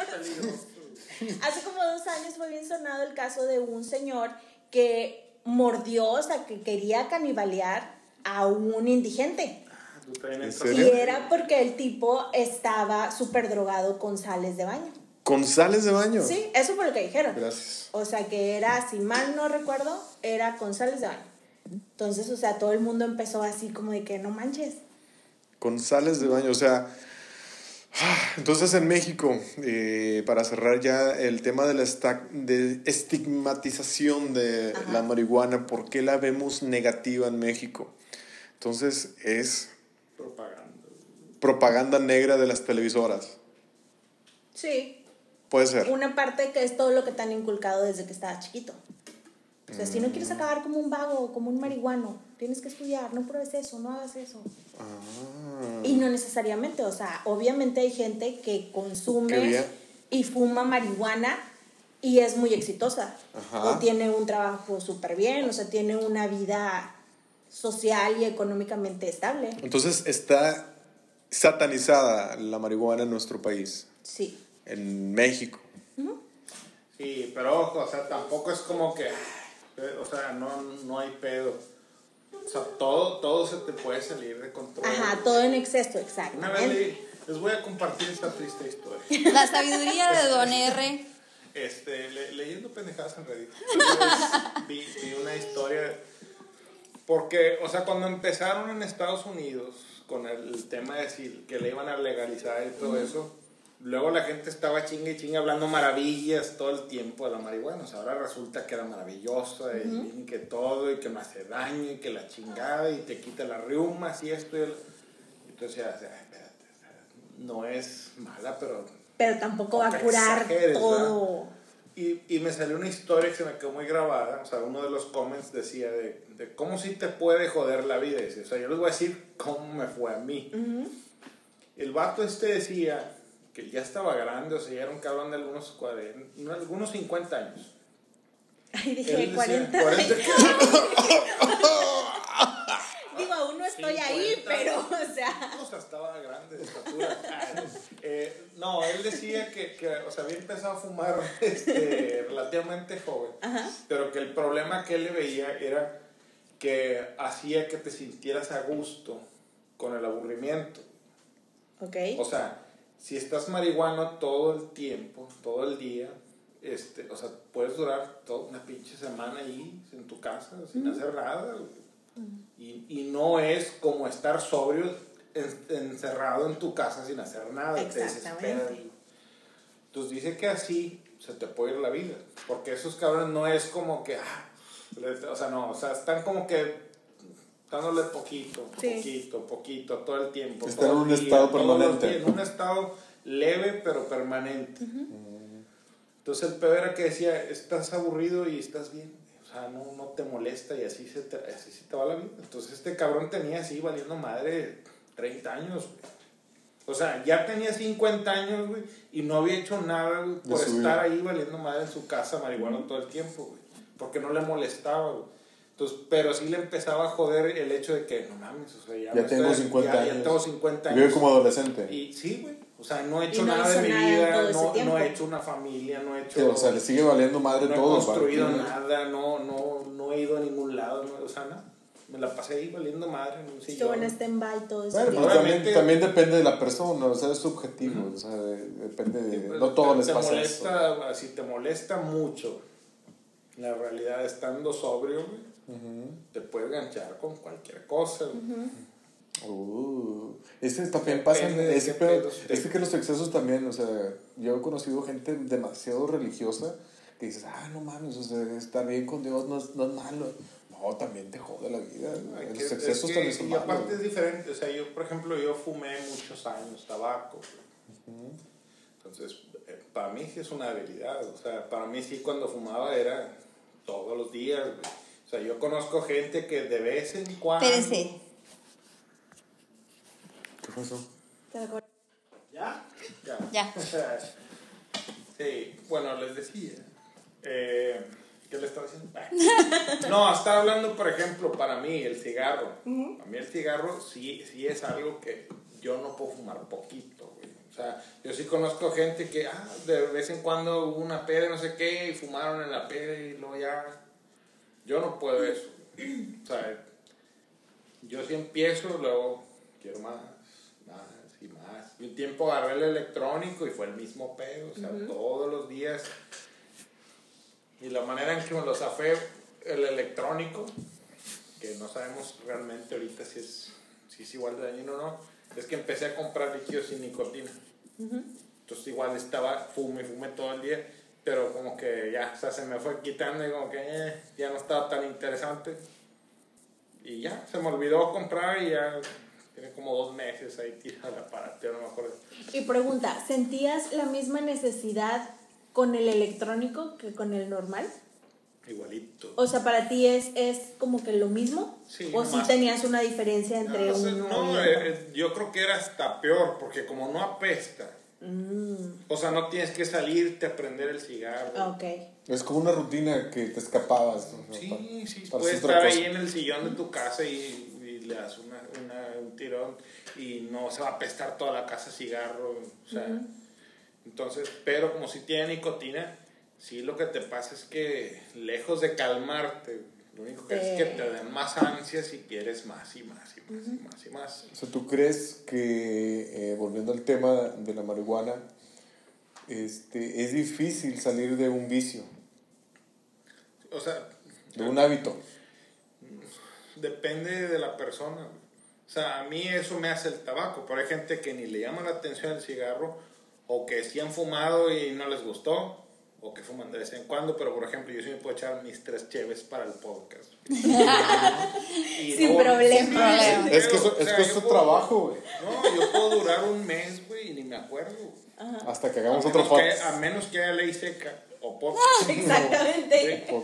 Hace como dos años fue bien sonado el caso de un señor que mordió, o sea, que quería canibalear a un indigente. Tú también ¿En entras- Y era porque el tipo estaba súper drogado con sales de baño. Con sales de baño. Sí, eso fue lo que dijeron. Gracias. O sea, que era, si mal no recuerdo, era con sales de baño. Entonces, o sea, todo el mundo empezó así como de que no manches. Con sales de baño. O sea. ah, Entonces en México, eh, para cerrar ya el tema de la de estigmatización de Ajá. la marihuana, ¿por qué la vemos negativa en México? Entonces es propaganda. propaganda negra de las televisoras. Sí, Puede ser. una parte que es todo lo que te han inculcado desde que estabas chiquito. O sea, si no quieres acabar como un vago, como un marihuano, tienes que estudiar, no pruebes eso, no hagas eso. Ah. Y no necesariamente, o sea, obviamente hay gente que consume y fuma marihuana y es muy exitosa. Ajá. O tiene un trabajo súper bien, o sea, tiene una vida social y económicamente estable. Entonces está satanizada la marihuana en nuestro país, Sí. en México. Sí, pero ojo, o sea, tampoco es como que, ay, o sea, no, no hay pedo. O sea, todo, todo se te puede salir de control. Ajá, todo en exceso, Una vez leí- les voy a compartir esta triste historia. La sabiduría de Don R. Este, le- leyendo pendejadas en Reddit. Vi, vi una historia. Porque, o sea, cuando empezaron en Estados Unidos con el tema de decir que le iban a legalizar y todo eso, luego la gente estaba chingue y chingue hablando maravillas todo el tiempo de la marihuana. O sea, ahora resulta que era maravillosa y, y que todo y que no hace daño y que la chingada y te quita las riumas y esto y el... Entonces, ya, o sea, espérate, no es mala, pero Pero tampoco va a curar todo. Y, y me salió una historia que se me quedó muy grabada. O sea, uno de los comments decía de, de cómo sí te puede joder la vida. Dice, o sea, yo les voy a decir cómo me fue a mí. El vato este decía que ya estaba grande, o sea, ya era un cabrón de algunos, 40, algunos 50 años. Ay, dije Él decía, 40. 40 Digo, aún no estoy ahí, 50. pero, o sea. O sea, estaba grande de estatura. Eh, no, él decía que, que, o sea, había empezado a fumar este, relativamente joven, pero que el problema que él le veía era que hacía que te sintieras a gusto con el aburrimiento. Ok. O sea, si estás marihuano todo el tiempo, todo el día, este, o sea, puedes durar toda una pinche semana ahí en tu casa sin hacer nada. Güey. Y, y no es como estar sobrio en- encerrado en tu casa sin hacer nada. te Exactamente. desesperas. Entonces dice que así se te puede ir la vida. Porque esos cabrones no es como que, ah, o sea, no, o sea, están como que dándole poquito, Sí. poquito, poquito, todo el tiempo. Están todo en un día, estado permanente. días, En un estado leve pero permanente. Entonces el peor era que decía, estás aburrido y estás bien. Sea, no, no te molesta y así se te, así se te va la vida. Entonces este cabrón tenía así valiendo madre 30 años, güey. O sea, ya tenía 50 años, güey, y no había hecho nada, güey, por estar vida. ahí valiendo madre en su casa marihuana todo el tiempo, güey. Porque no le molestaba, güey. Entonces, pero sí le empezaba a joder el hecho de que, no mames, o sea, ya, Ya me tengo estoy- 50 ya- años. Ya tengo 50 Vive años. como adolescente. Y sí, güey. O sea, no he hecho no nada de mi vida, no, no he hecho una familia, no he hecho. Sí, o sea, le sigue valiendo madre no he todo. construido ¿para qué? nada, no, no, no he ido a ningún lado, no, o sea, nada. Me la pasé ahí valiendo madre en un sillón. en stand-by todo ese Bueno, pero también, Obviamente- también depende de la persona, o sea, es subjetivo, o sea, de- depende de... Pues, no todo te, les te pasa eso. molesta, Si te molesta mucho la realidad estando sobrio, güey, te puedes ganchar con cualquier cosa. güey. Uh, ese también pasa, es que los excesos también, o sea, yo he conocido gente demasiado religiosa que dices, ah, no mames, o sea, estar bien con Dios no es, no es malo. No, también te jode la vida. Hay Los que- excesos es que- también son Y malos. aparte es diferente, o sea, yo, por ejemplo, yo fumé muchos años tabaco. güey. Entonces, eh, para mí sí es una debilidad, o sea, para mí sí cuando fumaba era todos los días, güey. O sea, yo conozco gente que de vez en cuando... ¿Qué pasó? ¿Ya? Ya. Ya. sí, bueno, les decía. Eh, ¿Qué le estaba diciendo? Ah. No, estaba hablando, por ejemplo, para mí, el cigarro. A mí el cigarro sí, sí es algo que yo no puedo fumar poquito, güey. O sea, yo sí conozco gente que, ah, de vez en cuando hubo una peda, no sé qué, y fumaron en la peda y luego ya. Yo no puedo eso. O sea, yo sí empiezo, luego quiero más y un tiempo agarré el electrónico y fue el mismo pedo, o sea, todos los días. Y la manera en que me lo zafé el electrónico, que no sabemos realmente ahorita si es, si es igual de dañino o no, es que empecé a comprar líquidos sin nicotina. Entonces igual estaba, fume, fume todo el día, pero como que ya, o sea, se me fue quitando y como que eh, ya no estaba tan interesante. Y ya, se me olvidó comprar y ya tiene como dos meses ahí tirado el aparato, no me acuerdo. Y pregunta, ¿sentías la misma necesidad con el electrónico que con el normal? Igualito. O sea, para ti es, es como que lo mismo? Sí, ¿O si nomás- tenías una diferencia entre No, o sea, uno no, y eh, otro? eh, yo creo que era hasta peor, porque como no apesta, Mm, o sea, no tienes que salirte a prender el cigarro. ah, ok. Es como una rutina que te escapabas. ¿no? Sí, Para- sí, para puedes estar ahí en el sillón de tu casa y, y le das una, una- un tirón y no se va a apestar toda la casa cigarro. O sea, entonces, pero como si tiene nicotina, sí lo que te pasa es que lejos de calmarte, lo único que hace es que Te- den más ansias y quieres más y más y más y más y más. O sea, ¿tú crees que, eh, volviendo al tema de la marihuana, este, es difícil salir de un vicio, O sea, de un hábito? Depende de la persona. güey. O sea, a mí eso me hace el tabaco, pero hay gente que ni le llama la atención el cigarro, o que sí han fumado y no les gustó, o que fuman de vez en cuando, pero por ejemplo, yo sí me puedo echar mis tres cheves para el podcast. Y Sin problema. problema. Es que eso, es, que es puedo- trabajo, güey. No, yo puedo durar un mes, güey, y ni me acuerdo. güey. Hasta que hagamos otro podcast. a menos que haya ley seca o podcast. Exactamente. Sí.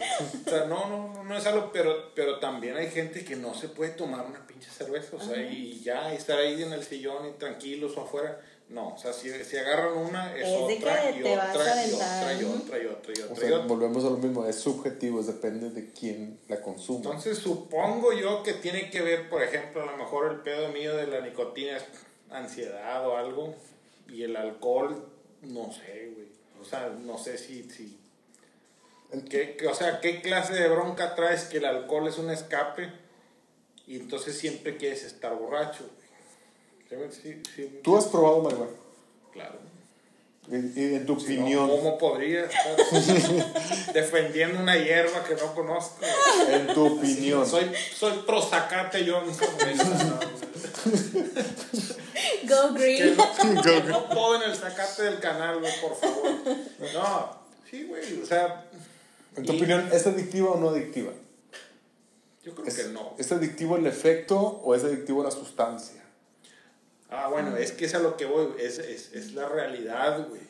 O sea, no, no, no, es algo, pero, pero también hay gente que no se puede tomar una pinche cerveza, o sea, y ya estar ahí en el sillón y tranquilos o afuera, No, o sea, si, si agarran una, es, Es otra, y otra, y otra, y otra, y otra, y O otra, y sea, otra. volvemos a lo mismo, es subjetivo, depende de quién la consuma. Entonces supongo yo que tiene que ver, por ejemplo, a lo mejor el pedo mío de la nicotina es ansiedad o algo, y el alcohol, no sé, güey. O sea, no sé si... si ¿qué, qué- o sea, ¿qué clase de bronca traes que el alcohol es un escape y entonces siempre quieres estar borracho? ¿Sí, sí, sí? ¿Tú has probado marihuana? Claro. Y, y en tu Si no, opinión, ¿Cómo podría estar defendiendo una hierba que no conozco? en tu opinión, Soy, soy pro Zacate Johnson. Go Que green. no, que no poden el Zacate del canal, güey, por favor. No, sí, güey, o sea, en tu y- opinión, ¿es adictiva o no adictiva? yo creo ¿Es, que no. ¿Es adictivo el efecto o es adictivo la sustancia? Ah, bueno, es que es a lo que voy, es, es, es la realidad, güey.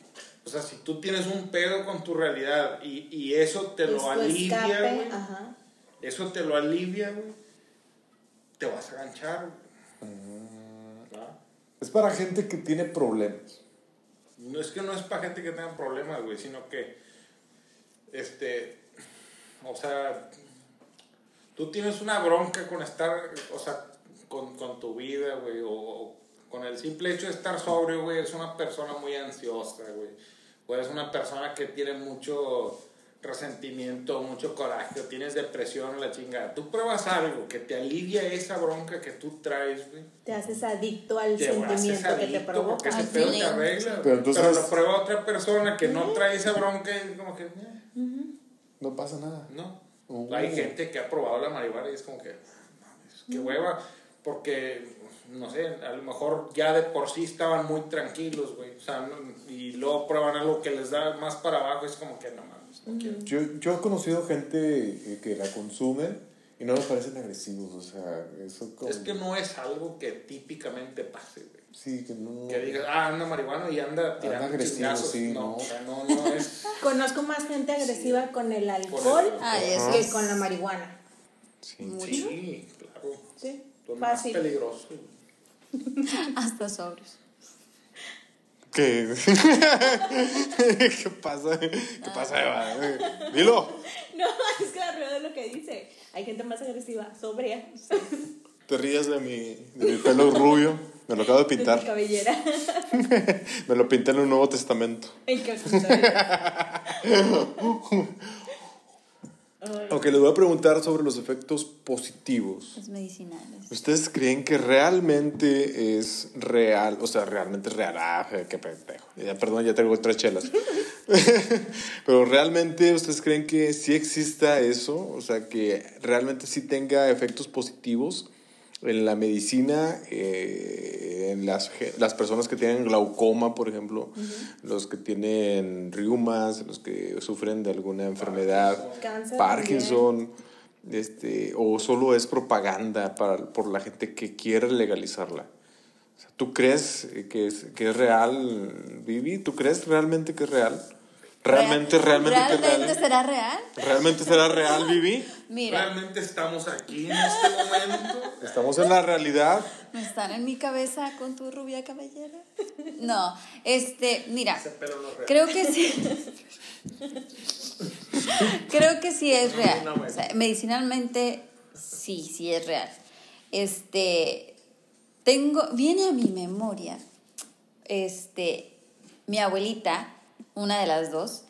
O sea, si tú tienes un pedo con tu realidad y, y eso te lo alivia, güey, Ajá. eso te lo alivia, güey, te vas a ganchar, güey. ¿Ah? Es para gente que tiene problemas. No es que no es para gente que tenga problemas, güey, sino que, este, o sea, tú tienes una bronca con estar, o sea, con, con tu vida, güey, o, o con el simple hecho de estar sobrio, güey, es una persona muy ansiosa, güey, o eres una persona que tiene mucho resentimiento, mucho coraje, o tienes depresión, la chingada. Tú pruebas algo que te alivia esa bronca que tú traes, güey Te haces adicto al te sentimiento que te adicto porque provoca. ese Al pedo te arregla. Pero Pero, entonces- lo prueba otra persona que no trae esa bronca y es como que, eh, No pasa nada. no. Oh. Hay gente que ha probado la marihuana y es como que, mames, qué hueva, porque, no sé, a lo mejor ya de por sí estaban muy tranquilos, güey. O sea, no- y luego prueban algo que les da más para abajo, es como que no mames, no quiero. Yo, yo he conocido gente eh, que la consume y no me parecen agresivos, o sea, eso como... Es que no es algo que típicamente pase, güey. Sí, que no... Que digas, ah, anda marihuano y anda tirando agresivo, chingazos. sí, no, ¿no? o sea, no, no es... Conozco más gente agresiva con el alcohol que con la marihuana. Sí. Mucho. Sí, claro. Sí, Son más fácil. peligrosos. Hasta sobrios. ¿Qué? ¿Qué pasa? ¿Qué pasa, Eva? Dilo. No, es que la rueda es lo que dice. Hay gente más agresiva, sobria, Te rías de mi, de mi pelo rubio. Me lo acabo de de mi pintar. cabellera. Me lo pinté en el Nuevo Testamento. En calzador. Ok, les voy a preguntar sobre los efectos positivos. Los medicinales. ¿Ustedes creen que realmente es real? O sea, realmente es real. Ah, qué pendejo. Ya, perdón, ya tengo tres chelas. Pero realmente, ¿ustedes creen que sí exista eso? O sea, que realmente sí tenga efectos positivos en la medicina, eh, en las, las personas que tienen glaucoma, por ejemplo, los que tienen riumas, los que sufren de alguna enfermedad, Cáncer Parkinson, este, o solo es propaganda para, por la gente que quiere legalizarla. O sea, ¿Tú crees que es, que es real, Vivi? ¿Tú crees realmente que es real? ¿Realmente, Real- realmente, ¿Realmente real? será real? ¿Realmente será real, Vivi? Mira, Realmente estamos aquí en este momento. Estamos en la realidad. ¿no están en mi cabeza con tu rubia cabellera? No, este, mira, Ese pelo no creo que sí. creo que sí es real. O sea, medicinalmente, sí, sí es real. Este, tengo, viene a mi memoria, este, mi abuelita, una de las dos,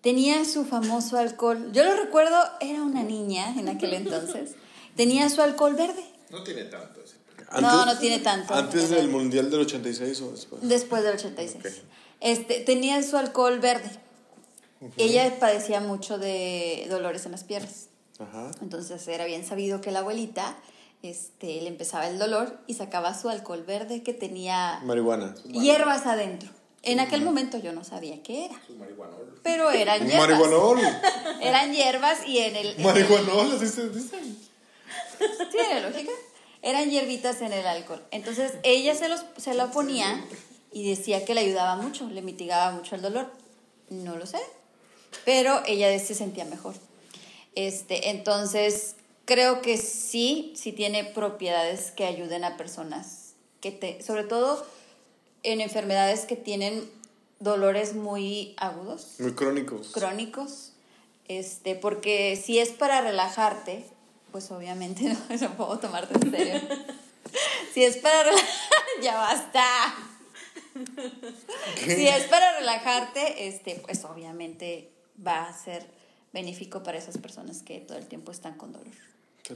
tenía su famoso alcohol. Yo lo recuerdo, era una niña en aquel entonces. Tenía su alcohol verde. No tiene tanto ese pelo. No, no tiene tanto. ¿Antes del Mundial del 86 o después? Después del 86. Ok. Este, tenía su alcohol verde. Ella padecía mucho de dolores en las piernas. Ajá. Entonces era bien sabido que la abuelita este, le empezaba el dolor y sacaba su alcohol verde que tenía Marihuana. hierbas adentro. En aquel momento yo no sabía qué era, Su marihuanol. pero eran hierbas. Marihuanol. Eran hierbas y en el... en el- Marihuanol, así se dice. Tiene lógica. Eran hierbitas en el alcohol. Entonces ella se, los, se lo ponía y decía que le ayudaba mucho, le mitigaba mucho el dolor. No lo sé. Pero ella se sentía mejor. Este, entonces, creo que sí, sí tiene propiedades que ayuden a personas que te, sobre todo en enfermedades que tienen dolores muy agudos, Muy crónicos. crónicos, este, porque si es para relajarte, pues obviamente no, no puedo tomarte en serio. si es para relajarte, ya basta. Si es para relajarte, este, pues obviamente va a ser benéfico para esas personas que todo el tiempo están con dolor.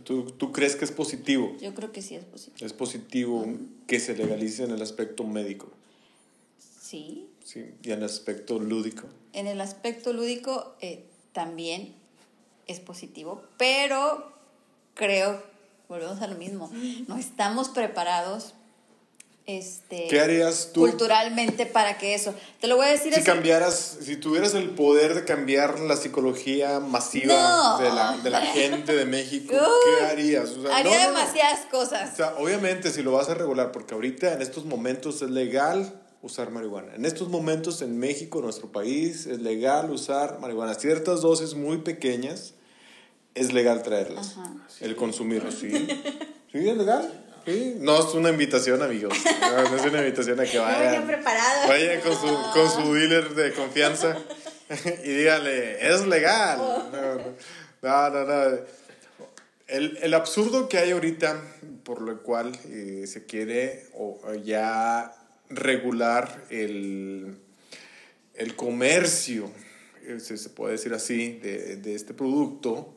¿Tú, ¿Tú crees que es positivo? Yo creo que sí es posible. Es positivo que se legalice en el aspecto médico Sí. sí, y en el aspecto lúdico. En el aspecto lúdico eh, también es positivo, pero creo, volvemos a lo mismo, no estamos preparados este, ¿Qué harías tú culturalmente para que eso. Te lo voy a decir si así. cambiaras, si tuvieras el poder de cambiar la psicología masiva No. de, la, de la gente de México? Uy, ¿Qué harías? O sea, Haría no, no, no. demasiadas O cosas. sea, obviamente si lo vas a regular, porque ahorita en estos momentos es legal usar marihuana. En estos momentos en México, en nuestro país, es legal usar marihuana. Ciertas dosis muy pequeñas es legal traerlas. Ajá. El consumirlos, ¿sí? ¿Sí es legal? Sí. No es una invitación, amigos. No, no es una invitación a que No vayan. preparada. Vayan con su, con su dealer de confianza y díganle, es legal. No, no, no. no. El, el absurdo que hay ahorita, por lo cual eh, se quiere o, o ya regular el, el comercio, eh, se, se puede decir así, de, de este producto,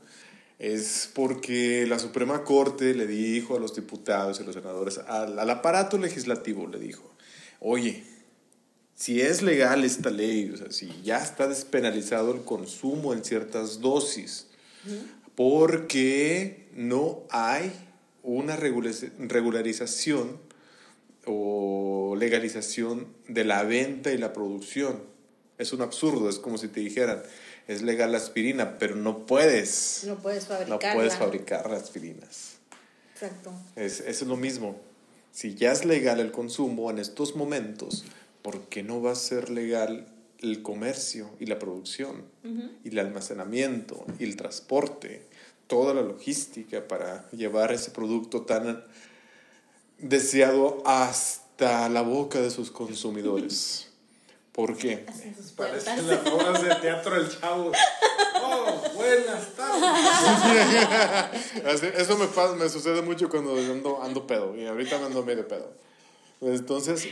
es porque la Suprema Corte le dijo a los diputados y los senadores, al, al aparato legislativo le dijo, oye, si es legal esta ley, o sea, si ya está despenalizado el consumo en ciertas dosis, porque no hay una regula- regularización o legalización de la venta y la producción. Es un absurdo, es como si te dijeran, es legal la aspirina, pero no puedes, No puedes no puedes fabricar las aspirinas. Exacto. Es, es lo mismo. Si ya es legal el consumo en estos momentos, ¿por qué no va a ser legal el comercio y la producción? Y el almacenamiento y el transporte, toda la logística para llevar ese producto tan deseado hasta la boca de sus consumidores. ¿Por qué? En sus puertas. Parecen las obras de teatro del chavo. Oh, buenas tardes. Eso me, pasa, me sucede mucho cuando ando, ando pedo y ahorita me ando medio pedo. Entonces,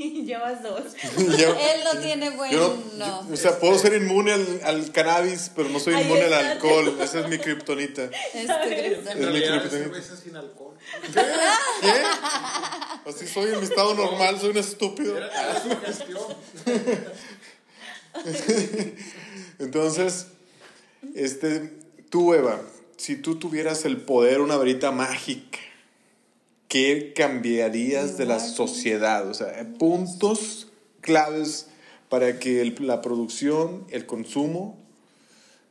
Llevas dos. yo, Él no tiene buen. yo no. yo- o sea, puedo ser inmune al, al cannabis, pero no soy Ahí inmune al está. alcohol. Esa es mi kriptonita. Este, En Es mi realidad es criptonita. cerveza sin alcohol. ¿Qué? Así soy en mi estado normal, soy un estúpido. Era. Entonces, este, tú, Eva, si tú tuvieras el poder, una varita mágica, ¿qué cambiarías de la sociedad? O sea, puntos claves para que el- la producción, el consumo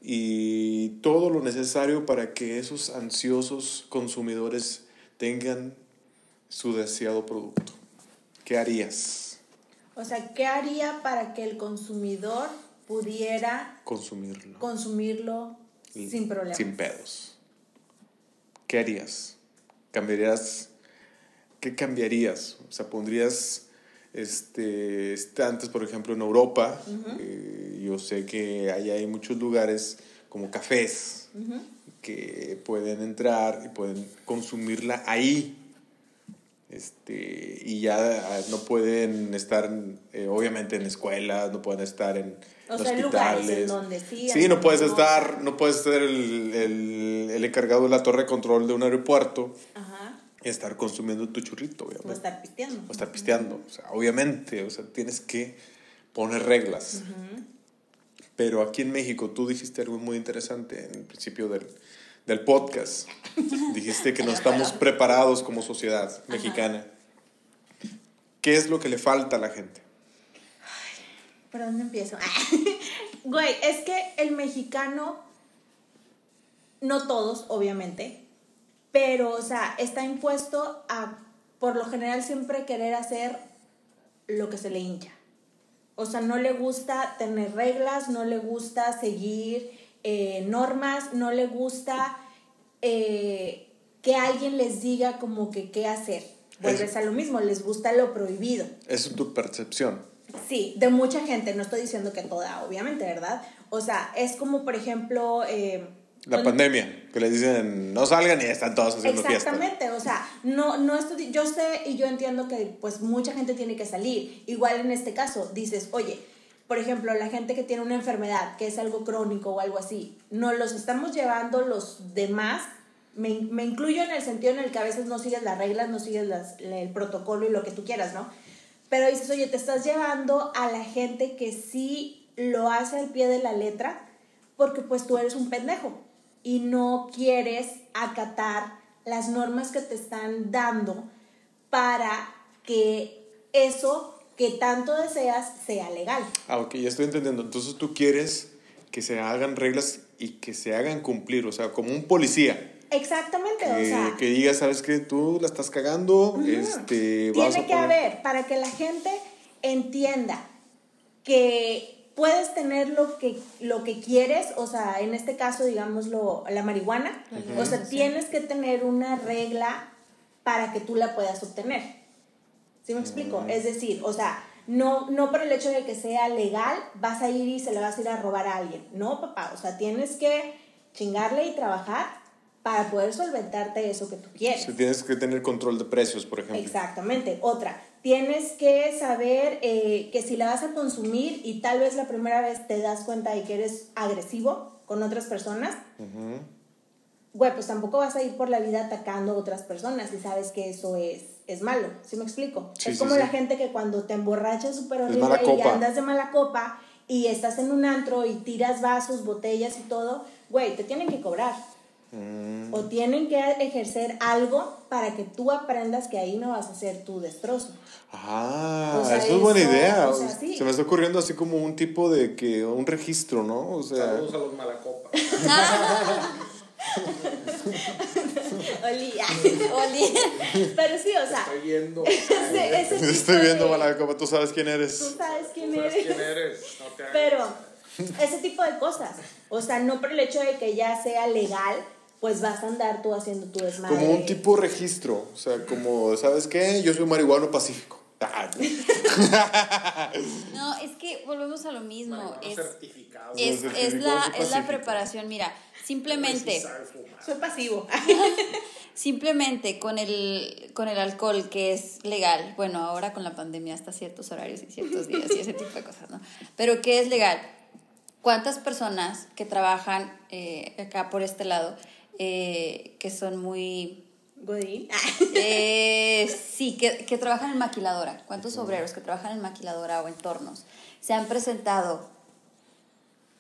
y todo lo necesario para que esos ansiosos consumidores tengan su deseado producto. ¿Qué harías? O sea, ¿qué haría para que el consumidor pudiera Consumirlo. consumirlo sin problema? Sin pedos. ¿Qué harías? ¿Cambiarías? ¿Qué cambiarías? O sea, pondrías este, estantes, por ejemplo, en Europa. eh, yo sé que allá hay muchos lugares como cafés que pueden entrar y pueden consumirla ahí. Este, y ya ah, no pueden estar, eh, obviamente, en escuelas, no pueden estar en O sea, en lugares en hospitales. donde sí, no puedes no. estar, no puedes ser el, el, el encargado de la torre de control de un aeropuerto Ajá. Estar consumiendo tu churrito, O obviamente. estar pisteando. O estar pisteando. O sea, obviamente, o sea, tienes que poner reglas. Pero aquí en México tú dijiste algo muy interesante en el principio del, del podcast. dijiste que no estamos preparados como sociedad mexicana. ¿Qué es lo que le falta a la gente? ¿Por dónde empiezo? Güey, es que el mexicano, no todos, obviamente, pero, o sea, está impuesto a, por lo general, siempre querer hacer lo que se le hincha. O sea, no le gusta tener reglas, no le gusta seguir eh, normas, no le gusta eh, que alguien les diga como que qué hacer. vuelves a lo mismo, les gusta lo prohibido. Es tu percepción. Sí, de mucha gente, no estoy diciendo que toda, obviamente, ¿verdad? O sea, es como, por ejemplo... Eh, la pandemia, que les dicen no salgan y están todos haciendo. Exactamente, o sea, no, no estoy, yo sé y yo entiendo que pues mucha gente tiene que salir. Igual en este caso, dices, oye, por ejemplo, la gente que tiene una enfermedad, que es algo crónico o algo así, no los estamos llevando los demás. Me, me incluyo en el sentido en el que a veces no sigues las reglas, no sigues el protocolo y lo que tú quieras, ¿no? Pero dices, oye, te estás llevando a la gente que sí lo hace al pie de la letra, porque pues tú eres un pendejo y no quieres acatar las normas que te están dando para que eso que tanto deseas sea legal. Ah, ok, ya estoy entendiendo. Entonces tú quieres que se hagan reglas y que se hagan cumplir, o sea, como un policía. Exactamente, que, o sea. Que diga, sabes que tú la estás cagando, este. Tiene que haber, para que la gente entienda que puedes tener lo que, lo que quieres, o sea, en este caso, digámoslo, la marihuana, o sea, tienes que tener una regla para que tú la puedas obtener. ¿Sí me explico? Es decir, o sea, no, no por el hecho de que sea legal vas a ir y se le vas a ir a robar a alguien. No, papá, o sea, tienes que chingarle y trabajar para poder solventarte eso que tú quieres. Si tienes que tener control de precios, por ejemplo. Exactamente. Otra, tienes que saber eh, que si la vas a consumir y tal vez la primera vez te das cuenta de que eres agresivo con otras personas, güey, pues tampoco vas a ir por la vida atacando a otras personas y sabes que eso es, es malo. ¿Sí me explico? es como la gente que cuando te emborrachas súper horrible y andas de mala copa y estás en un antro y tiras vasos, botellas y todo, güey, te tienen que cobrar. Mm. O tienen que ejercer algo para que tú aprendas que ahí no vas a hacer tu destrozo. Ah, eso es buena idea. Se me está ocurriendo así como un tipo de que un registro, ¿no? O sea, Saludos a los malacopas. Olía. Pero sí, o sea. Estoy viendo. Estoy viendo Malacopa, tú sabes quién eres. Tú sabes quién ¿Tú eres. Sabes quién eres. Pero ese tipo de cosas. O sea, no por el hecho de que ya sea legal, pues vas a andar tú haciendo tu desmadre. Como un tipo registro. O sea, como, ¿sabes qué? Yo soy marihuano pacífico. no, es que volvemos a lo mismo. es, certificado. Es, es, la, es la preparación. Mira, simplemente. Soy pasivo. simplemente con el, con el alcohol que es legal, bueno, ahora con la pandemia hasta ciertos horarios y ciertos días y ese tipo de cosas, ¿no? Pero que es legal. ¿Cuántas personas que trabajan eh, acá por este lado, eh, que son muy Godín. Eh, sí, que, que, trabajan en maquiladora. ¿Cuántos obreros que trabajan en maquiladora o entornos se han presentado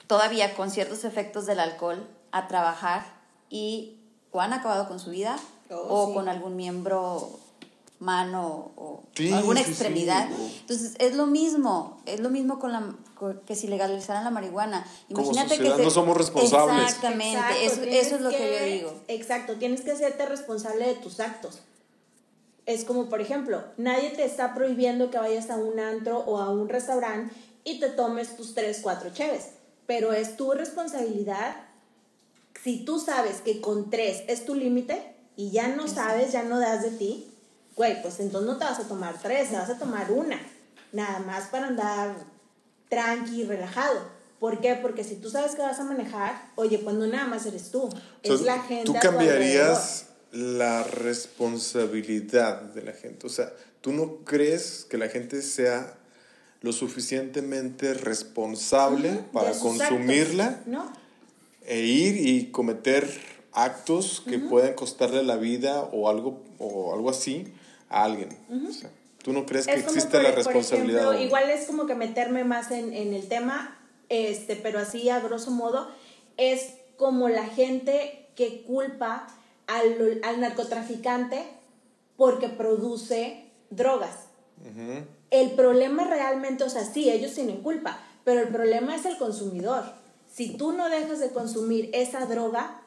todavía con ciertos efectos del alcohol a trabajar y o han acabado con su vida oh, o con algún miembro mano o alguna extremidad. Entonces, es lo mismo, es lo mismo con la que si legalizaran la marihuana. Imagínate que no somos responsables. Exactamente, eso, es lo que, yo digo. Exacto, tienes que hacerte responsable de tus actos. Es como, por ejemplo, nadie te está prohibiendo que vayas a un antro o a un restaurante y te tomes tus tres, cuatro cheves, pero es tu responsabilidad. Si tú sabes que con tres es tu límite y ya no sabes, ya no das de ti, güey, pues entonces no te vas a tomar tres, te vas a tomar una, nada más para andar tranqui, relajado. ¿Por qué? Porque si tú sabes que vas a manejar, oye, pues no nada más eres tú, es la gente. Tú cambiarías la responsabilidad de la gente. O sea, ¿tú no crees que la gente sea lo suficientemente responsable para consumirla? No. E ir y cometer actos que pueden costarle la vida o algo, o algo así a alguien. ¿Tú no crees que existe la responsabilidad? Por ejemplo, igual es como que meterme más en, en, el tema, este, pero así a grosso modo, es como la gente que culpa al, al narcotraficante porque produce drogas. El problema realmente, o sea, sí, ellos tienen culpa, pero el problema es el consumidor. Si tú no dejas de consumir esa droga,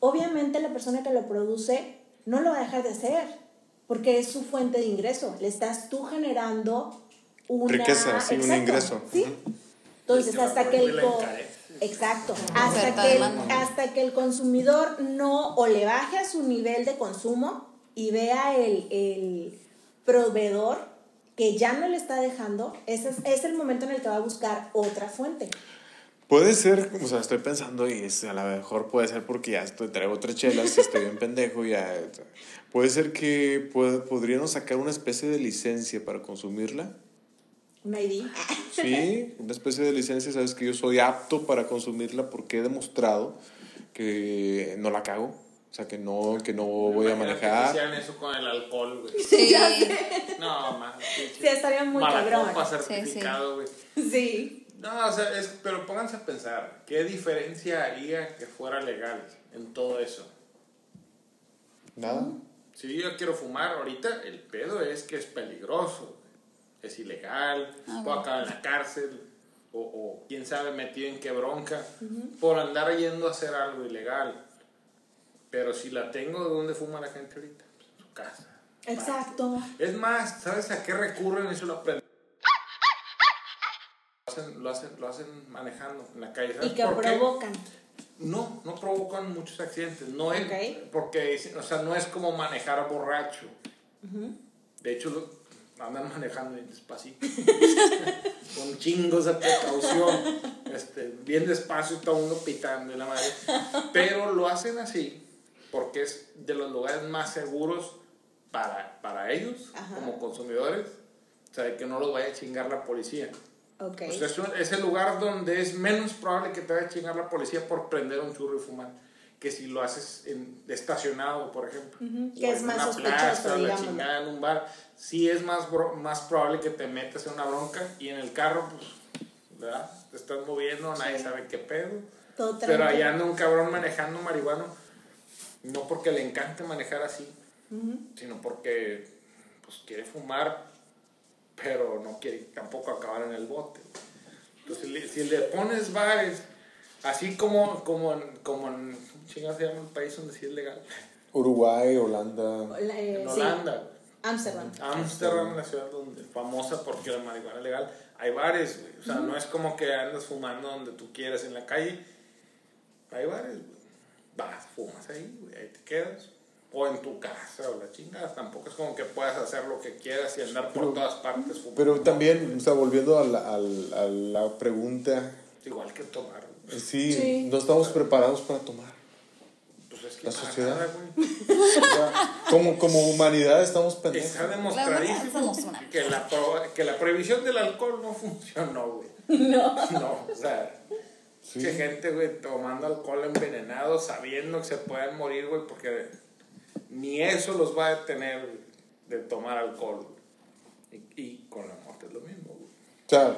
obviamente la persona que lo produce no lo va a dejar de hacer porque es su fuente de ingreso. Le estás tú generando una... Riqueza, sí, un ingreso. ¿sí? Entonces, hasta que el... Exacto. Hasta que, el, hasta que el consumidor no o le baje a su nivel de consumo y vea el, el proveedor que ya no le está dejando, ese es, es el momento en el que va a buscar otra fuente. Puede ser, o sea, estoy pensando y es, a lo mejor puede ser porque ya estoy, traigo tres chelas y estoy bien pendejo y ya. Puede ser que puede, podríamos sacar una especie de licencia para consumirla. Un ID. Sí, una especie de licencia, sabes que yo soy apto para consumirla porque he demostrado que no la cago. O sea, que no, que no voy a Imagínate que manejar. hicieran eso con el alcohol, güey. Sí. No, man. Sí, estaría muy cabrón. Sí. certificado, güey. Sí. No, o sea, es, pero pónganse a pensar, ¿qué diferencia haría que fuera legal en todo eso? Nada. Si yo quiero fumar ahorita, el pedo es que es peligroso, es ilegal, Ah, puedo acabar en la cárcel, o, o quién sabe metido en qué bronca, por andar yendo a hacer algo ilegal. Pero si la tengo, ¿dónde fuma la gente ahorita? Pues en su casa. Exacto. Es más, ¿sabes a qué recurren? Eso lo aprendí. Lo hacen, lo hacen, lo hacen manejando en la calle. ¿sabes Y que provocan. No, no provocan muchos accidentes. No es, Ok. porque, o sea, no es como manejar borracho. De hecho, lo- andan manejando despacito. Con chingos de precaución. Este, bien despacio y todo el mundo pitando y la madre. Pero lo hacen así porque es de los lugares más seguros para, para ellos, Ajá. como consumidores. O sea, de que no los vaya a chingar la policía. Ok. O sea, es, un- es el lugar donde es menos probable que te vaya a chingar la policía por prender un churro y fumar que si lo haces en, estacionado, por ejemplo. Ujú, O que es en más una sospechoso, plaza, la chingada en un bar. Sí es más, bro- más probable que te metas en una bronca y en el carro, pues, ¿verdad? Te estás moviendo, nadie sabe qué pedo. Pero allá anda un cabrón manejando marihuano, no porque le encante manejar así, sino porque pues, quiere fumar, pero no quiere tampoco acabar en el bote. Entonces, le- si le pones bares, así como, como, en, como en, ¿cómo chingados se llama el país donde sí es legal? Uruguay, Holanda. La- eh, En sí. Holanda, güey. Amsterdam. Amsterdam, la ciudad donde, famosa porque la marihuana es legal, hay bares, güey. O sea, no es como que andas fumando donde tú quieras en la calle. Hay bares, güey. Vas, fumas ahí, güey, ahí te quedas. O en tu casa o la chingada. Tampoco es como que puedas hacer lo que quieras y andar por Pero- todas partes fumando. Pero también, o sea, volviendo a la, al- a la pregunta, Es igual que tomar, güey. eh, sí, Sí. no estamos preparados para tomar. Pues es que La sociedad. nada, güey. O sea, como, como humanidad estamos pendejos. Está La demostradísimo que la, pro- que la prohibición del alcohol no funcionó, güey. No. No, o sea, Sí. que gente, güey, tomando alcohol envenenado, sabiendo que se pueden morir, güey, porque ni eso los va a detener de tomar alcohol. Y, y con la muerte es lo mismo, güey. O sea,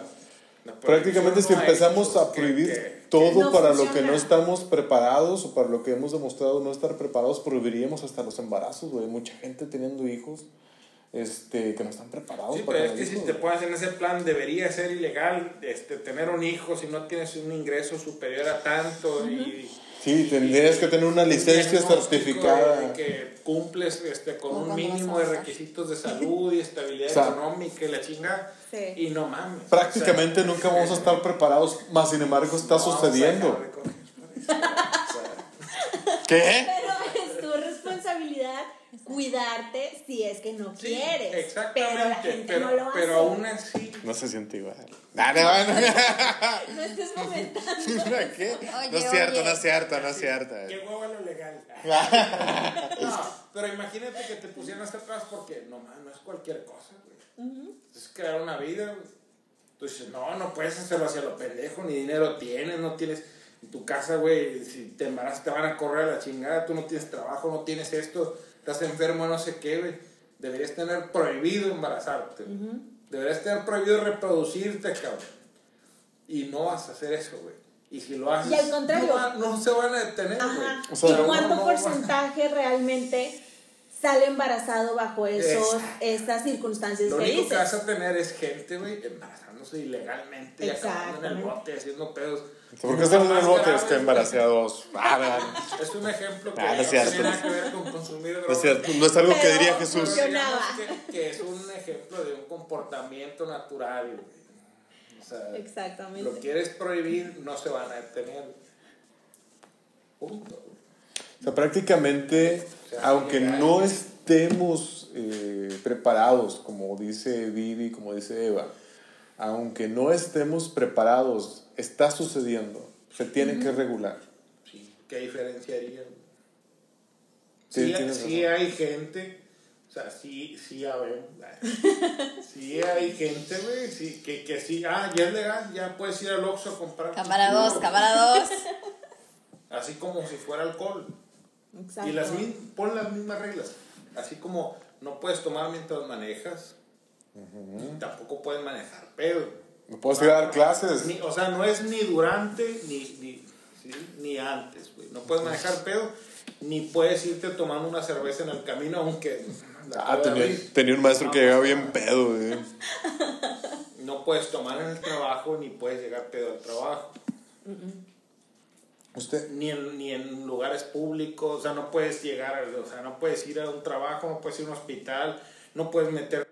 prácticamente si prohibición no empezamos a que- prohibir que- todo no para lo que funciona. no estamos preparados o para lo que hemos demostrado no estar preparados, prohibiríamos hasta los embarazos, güey. Mucha gente teniendo hijos este, que no están preparados Sí, para pero es que tener si te pones en ese plan, debería ser ilegal este, tener un hijo si no tienes un ingreso superior a tanto y Sí, tendrías que tener una licencia certificada. de que cumples este, con un mínimo de requisitos de salud y estabilidad O sea, económica y la chinga Sí. y no mames. Prácticamente O sea, nunca vamos a estar preparados, más sin embargo está no sucediendo. O sea, ¿Qué? Pero es tu responsabilidad cuidarte si es que no sí, quieres. exactamente, Pero la gente pero, no lo hace. pero aún así No se siente igual. No, no, no. No estés fomentando. ¿Qué? Oye, no es cierto, oye. no es cierto, no es cierto. qué huevo lo legal. no, pero imagínate que te pusieran hasta atrás porque no, man, no es cualquier cosa, güey. Es crear una vida, güey. Tú dices, no, no puedes hacerlo hacia lo pendejo, ni dinero tienes, no tienes. En tu casa, güey, si te embarazas te van a correr a la chingada, tú no tienes trabajo, no tienes esto, estás enfermo, no sé qué, güey. Deberías tener prohibido embarazarte. Deberías tener prohibido reproducirte, cabrón. Y no vas a hacer eso, güey. Y si lo haces, Y al contrario. no, va- no se van a detener, güey. Ajá. O sea, ¿Y cuánto no, no, porcentaje realmente sale embarazado bajo esos, estas circunstancias Lo que único que dices? vas a tener es gente, güey, embarazándose ilegalmente y acabando en el bote, haciendo pedos. ¿Por qué estamos en el bote? Es que embaracé a dos. Ah, Es un ejemplo que Ah, no tiene nada que ver con consumir no drogas. es cierto, no es algo que diría Jesús. Que, que es un ejemplo de un comportamiento natural. O sea, Exactamente. lo quieres prohibir, no se van a detener. Punto. O sea, prácticamente, sea, aunque no estemos eh, preparados, como dice Vivi, como dice Eva. Aunque no estemos preparados, está sucediendo. Se tiene que regular. Sí, ¿qué diferencia haría? Sí, hay gente, o sea, sí, sí, a ver, sí hay gente, güey, sí, que, que sí, ah, ya es legal, ya puedes ir al Oxxo a comprar. Cámara tu 2, jugo, cámara 2. Así como si fuera alcohol. Exacto. Y las mis- pon las mismas reglas. Así como no puedes tomar mientras manejas, tampoco puedes manejar pedo. No puedes ir a dar clases. Ni- o sea, no es ni durante ni, ni, ¿sí? ni antes, güey. No puedes manejar pedo, ni puedes irte tomando una cerveza en el camino, aunque... Ah, tenía, tenía un maestro que llegaba bien pedo, güey. No puedes tomar en el trabajo, ni puedes llegar pedo al trabajo. Usted, Ni en, ni en lugares públicos, o sea, no puedes llegar, o sea, no puedes ir a un trabajo, no puedes ir a un hospital, no puedes meter...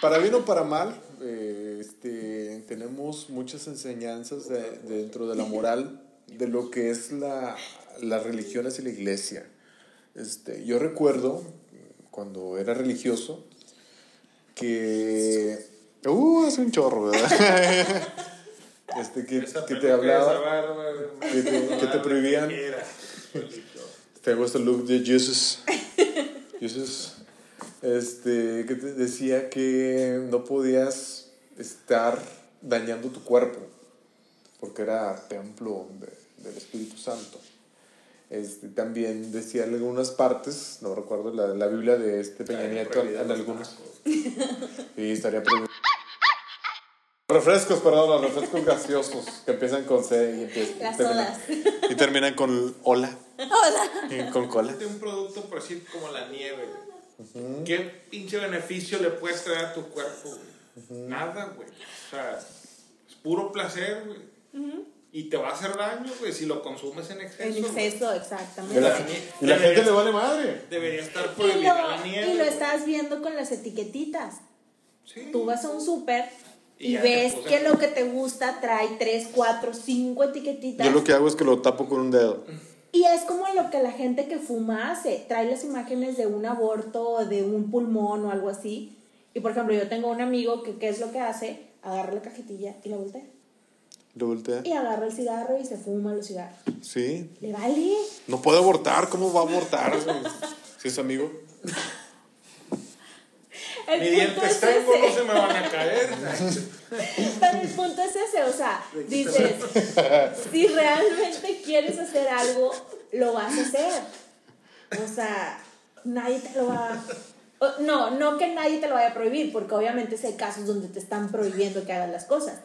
para bien o para mal, eh, este, tenemos muchas enseñanzas de- dentro de la moral de lo que es la, las religiones y la iglesia. Este, yo recuerdo cuando era religioso que... Uh, hace un chorro, ¿verdad? este, que, que te hablaba... que te- que te prohibían. Era. Te was the look de Jesus. Jesus. Este, que te decía que no podías estar dañando tu cuerpo, porque era templo de- del Espíritu Santo. Este, también decía en algunas partes, no recuerdo la, la Biblia de este Peña Nieto, en, en algunos. Sí, estaría prohibido. Refrescos, perdón, los refrescos gaseosos que empiezan con C y, empiezan- Las terminan, y terminan con hola. Hola. Con cola. de un producto, por decir, como la nieve, ¿Qué pinche beneficio le puedes traer a tu cuerpo, güey? Nada, güey. O sea, es puro placer, güey. Y te va a hacer daño, güey, si lo consumes en exceso. En exceso, exactamente. la, y la gente le vale madre. Debería estar prohibida la nieve. y lo estás viendo con las etiquetitas. Sí. Tú vas a un súper Y y, ves que lo que te gusta trae 3, 4, 5 etiquetitas. Yo lo que hago es que lo tapo con un dedo. Y es como lo que la gente que fuma hace. Trae las imágenes de un aborto o de un pulmón o algo así. Y por ejemplo, yo tengo un amigo que, ¿qué es lo que hace? Agarra la cajetilla y la voltea. Lo voltea. Y agarra el cigarro y se fuma los cigarros. Sí. Le vale. No puede abortar. ¿Cómo va a abortar? Si es amigo. El punto dientes es tengo, no ese. se me van a caer. Pero el punto es ese, o sea, dices, si realmente quieres hacer algo, lo vas a hacer. O sea, nadie te lo va o- No, no que nadie te lo vaya a prohibir, porque obviamente hay casos donde te están prohibiendo que hagas las cosas.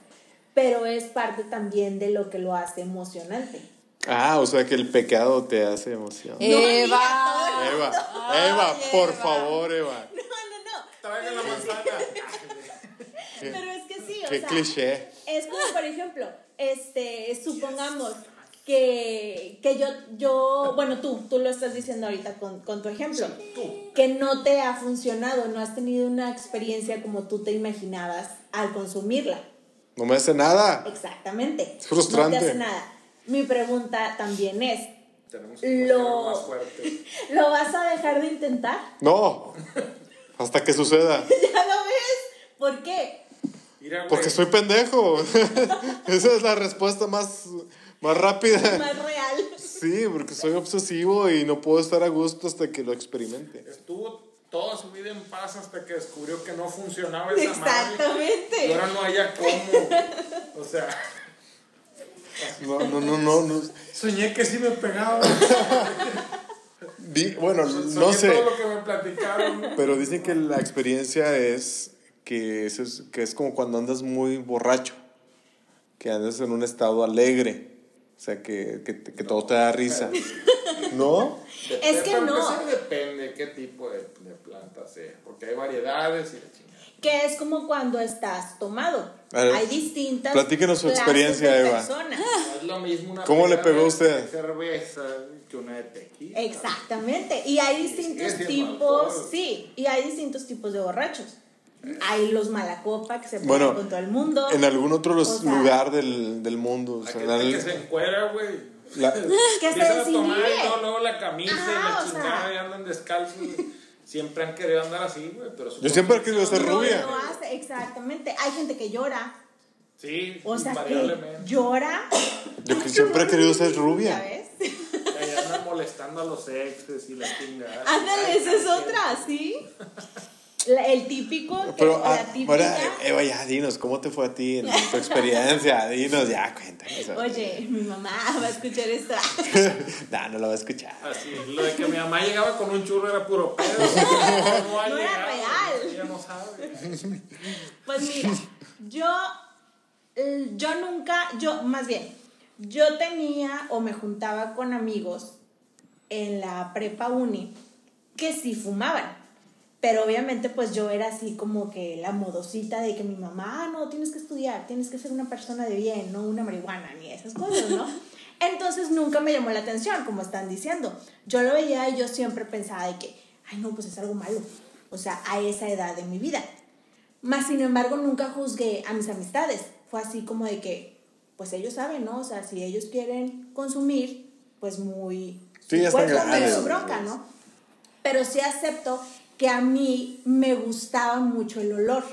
Pero es parte también de lo que lo hace emocionante. Ah, o sea que el pecado te hace emoción. Eva. Eva, Ay, Eva, por Eva. favor, Eva. No. Traigan la manzana. Pero es que sí, o Qué sea. cliché. Es como, por ejemplo, este, supongamos que, que yo, yo, bueno, tú, tú lo estás diciendo ahorita con, con tu ejemplo, que no te ha funcionado, no has tenido una experiencia como tú te imaginabas al consumirla. No me hace nada. Exactamente. Es frustrante. No te hace nada. Mi pregunta también es, Tenemos que Lo- lo... más fuerte. ¿lo vas a dejar de intentar? No. Hasta que suceda. ¿Ya lo ves? ¿Por qué? Mira, Porque soy pendejo. Esa es la respuesta más, más rápida. Más real. Sí, porque soy obsesivo y no puedo estar a gusto hasta que lo experimente. Estuvo toda su vida en paz hasta que descubrió que no funcionaba esa madre. Y Exactamente. ahora no haya cómo. O sea, No, no, no, no. no. soñé que sí me pegaba. Di- bueno, no sé. todo lo que me platicaron. Pero dicen que la experiencia es que, eso es que es como cuando andas muy borracho, que andas en un estado alegre, o sea, que, que, que todo te da risa. ¿No? Es que no. empezar, depende qué tipo de, de planta sea. Porque hay variedades y la chingada. Que es como cuando estás tomado. Ver, Hay distintas platíquenos su clases experiencia, de Eva. personas. No es lo mismo una ¿Cómo le pegó usted? cerveza que una de tequila. Exactamente. Y hay distintos tipos, sí, y hay distintos tipos de borrachos. Hay los malacopa que se ponen Bueno, con todo el mundo. En algún otro los- O sea, lugar del, del mundo. o sea, el- que se encuera, güey. la- Que se Empiezan a tomar y desinhibe. luego, la camisa y la sea. chingada y andan descalzos. Siempre han querido andar así, güey, pero Yo siempre he querido ser No rubia. lo hace, exactamente. Hay gente que llora. Sí, O sea, que invariablemente. llora. Yo que siempre he querido ser ¿Ya rubia. ves? Ahí andan molestando a los exes y la chingada. Ándale, esa es otra, ¿sí? La- el típico, que, Pero, la ah, típica. ahora, Eva, ya dinos, ¿cómo te fue a ti en tu experiencia? Dinos, ya, cuéntanos. Oye, mi mamá va a escuchar esto. no, no lo va a escuchar. Así, lo de que mi mamá llegaba con un churro era puro pedo. No, No era llegado, real. Ella no sabe. Pues mira, yo, eh, yo nunca, yo, más bien, yo tenía o me juntaba con amigos en la prepa uni que sí fumaban. Pero obviamente pues yo era así como que la modosita de que mi mamá, ah, no, tienes que estudiar, tienes que ser una persona de bien, no una marihuana, ni esas cosas, ¿no? Entonces nunca me llamó la atención, como están diciendo. Yo lo veía y yo siempre pensaba de que, ay no, pues es algo malo. O sea, a esa edad de mi vida. Más sin embargo, nunca juzgué a mis amistades. Fue así como de que, pues ellos saben, ¿no? O sea, si ellos quieren consumir, pues muy... Sí, ya están pues, no grandes, es su bronca. ¿no? Pero sí acepto que a mí me gustaba mucho el olor.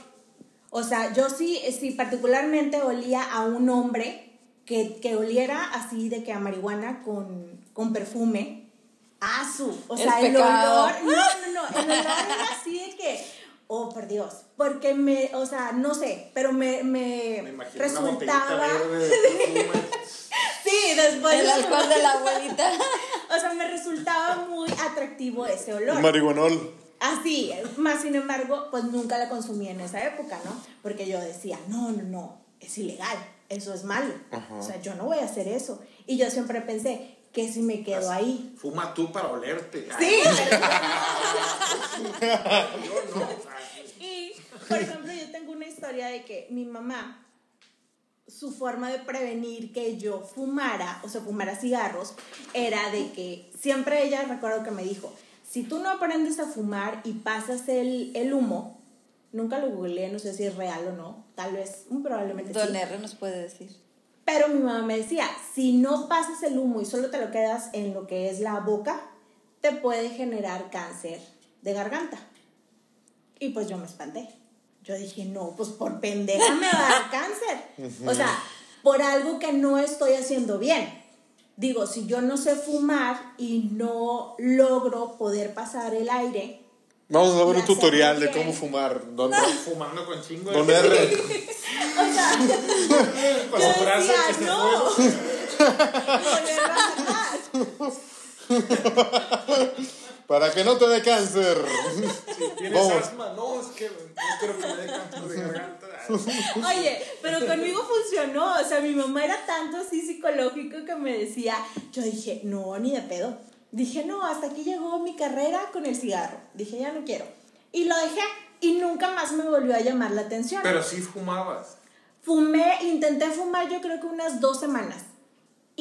O sea, yo sí, sí particularmente olía a un hombre que, que oliera así de que a marihuana con, con perfume. A su, o Es sea, el pecado. olor, no, no, no, el olor era así de que, oh, por Dios, porque me, o sea, no sé, pero me, me, Me resultaba, sí, después, El alcohol de la abuelita. o sea, me resultaba muy atractivo ese olor. Marihuanol. Así, más sin embargo, pues nunca la consumí en esa época, ¿no? Porque yo decía, no, no, no, es ilegal, eso es malo. O sea, yo no voy a hacer eso. Y yo siempre pensé, que si me quedo ahí? Fuma tú para olerte. Sí, Yo no. Y, por ejemplo, yo tengo una historia de que mi mamá, su forma de prevenir que yo fumara, o sea, fumara cigarros, era de que siempre ella, recuerdo que me dijo, si tú no aprendes a fumar y pasas el, el humo, nunca lo googleé, no sé si es real o no, tal vez, mm, probablemente Don sí. R nos puede decir. Pero mi mamá me decía, si no pasas el humo y solo te lo quedas en lo que es la boca, te puede generar cáncer de garganta. Y pues yo me espanté. Yo dije, no, pues por pendeja me va a dar cáncer. O sea, por algo que no estoy haciendo bien. Digo, si yo no sé fumar y no logro poder pasar el aire, Vamos a ver un tutorial de cómo fumar. Don, Fumando con chingo de. don R. o sea, Con yo decía, que se no. Para que no te dé cáncer. ¿Tienes Vamos. asma? No, es que no quiero que me dé cáncer de garganta. Oye, pero conmigo funcionó. O sea, mi mamá era tanto así psicológico que me decía, yo dije, no, ni de pedo. Dije, no, hasta aquí llegó mi carrera con el cigarro. Dije, ya no quiero. Y lo dejé y nunca más me volvió a llamar la atención. Pero sí fumabas. Fumé, intenté fumar yo creo que unas dos semanas.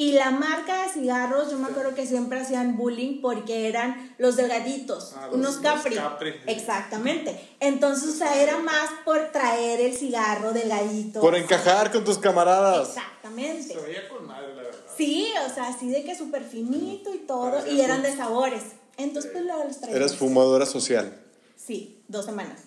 Y la marca de cigarros, yo me acuerdo que siempre hacían bullying porque eran los delgaditos, Ah, los- unos los Capri. Capri. Exactamente. Entonces, o sea, era más por traer el cigarro delgadito. Por encajar con tus camaradas. Exactamente. Se veía con madre, la verdad. Sí, o sea, así de que súper finito y todo. Parecía Y eran de sabores. Entonces, pues luego los traía. Eras fumadora social. Sí, dos semanas.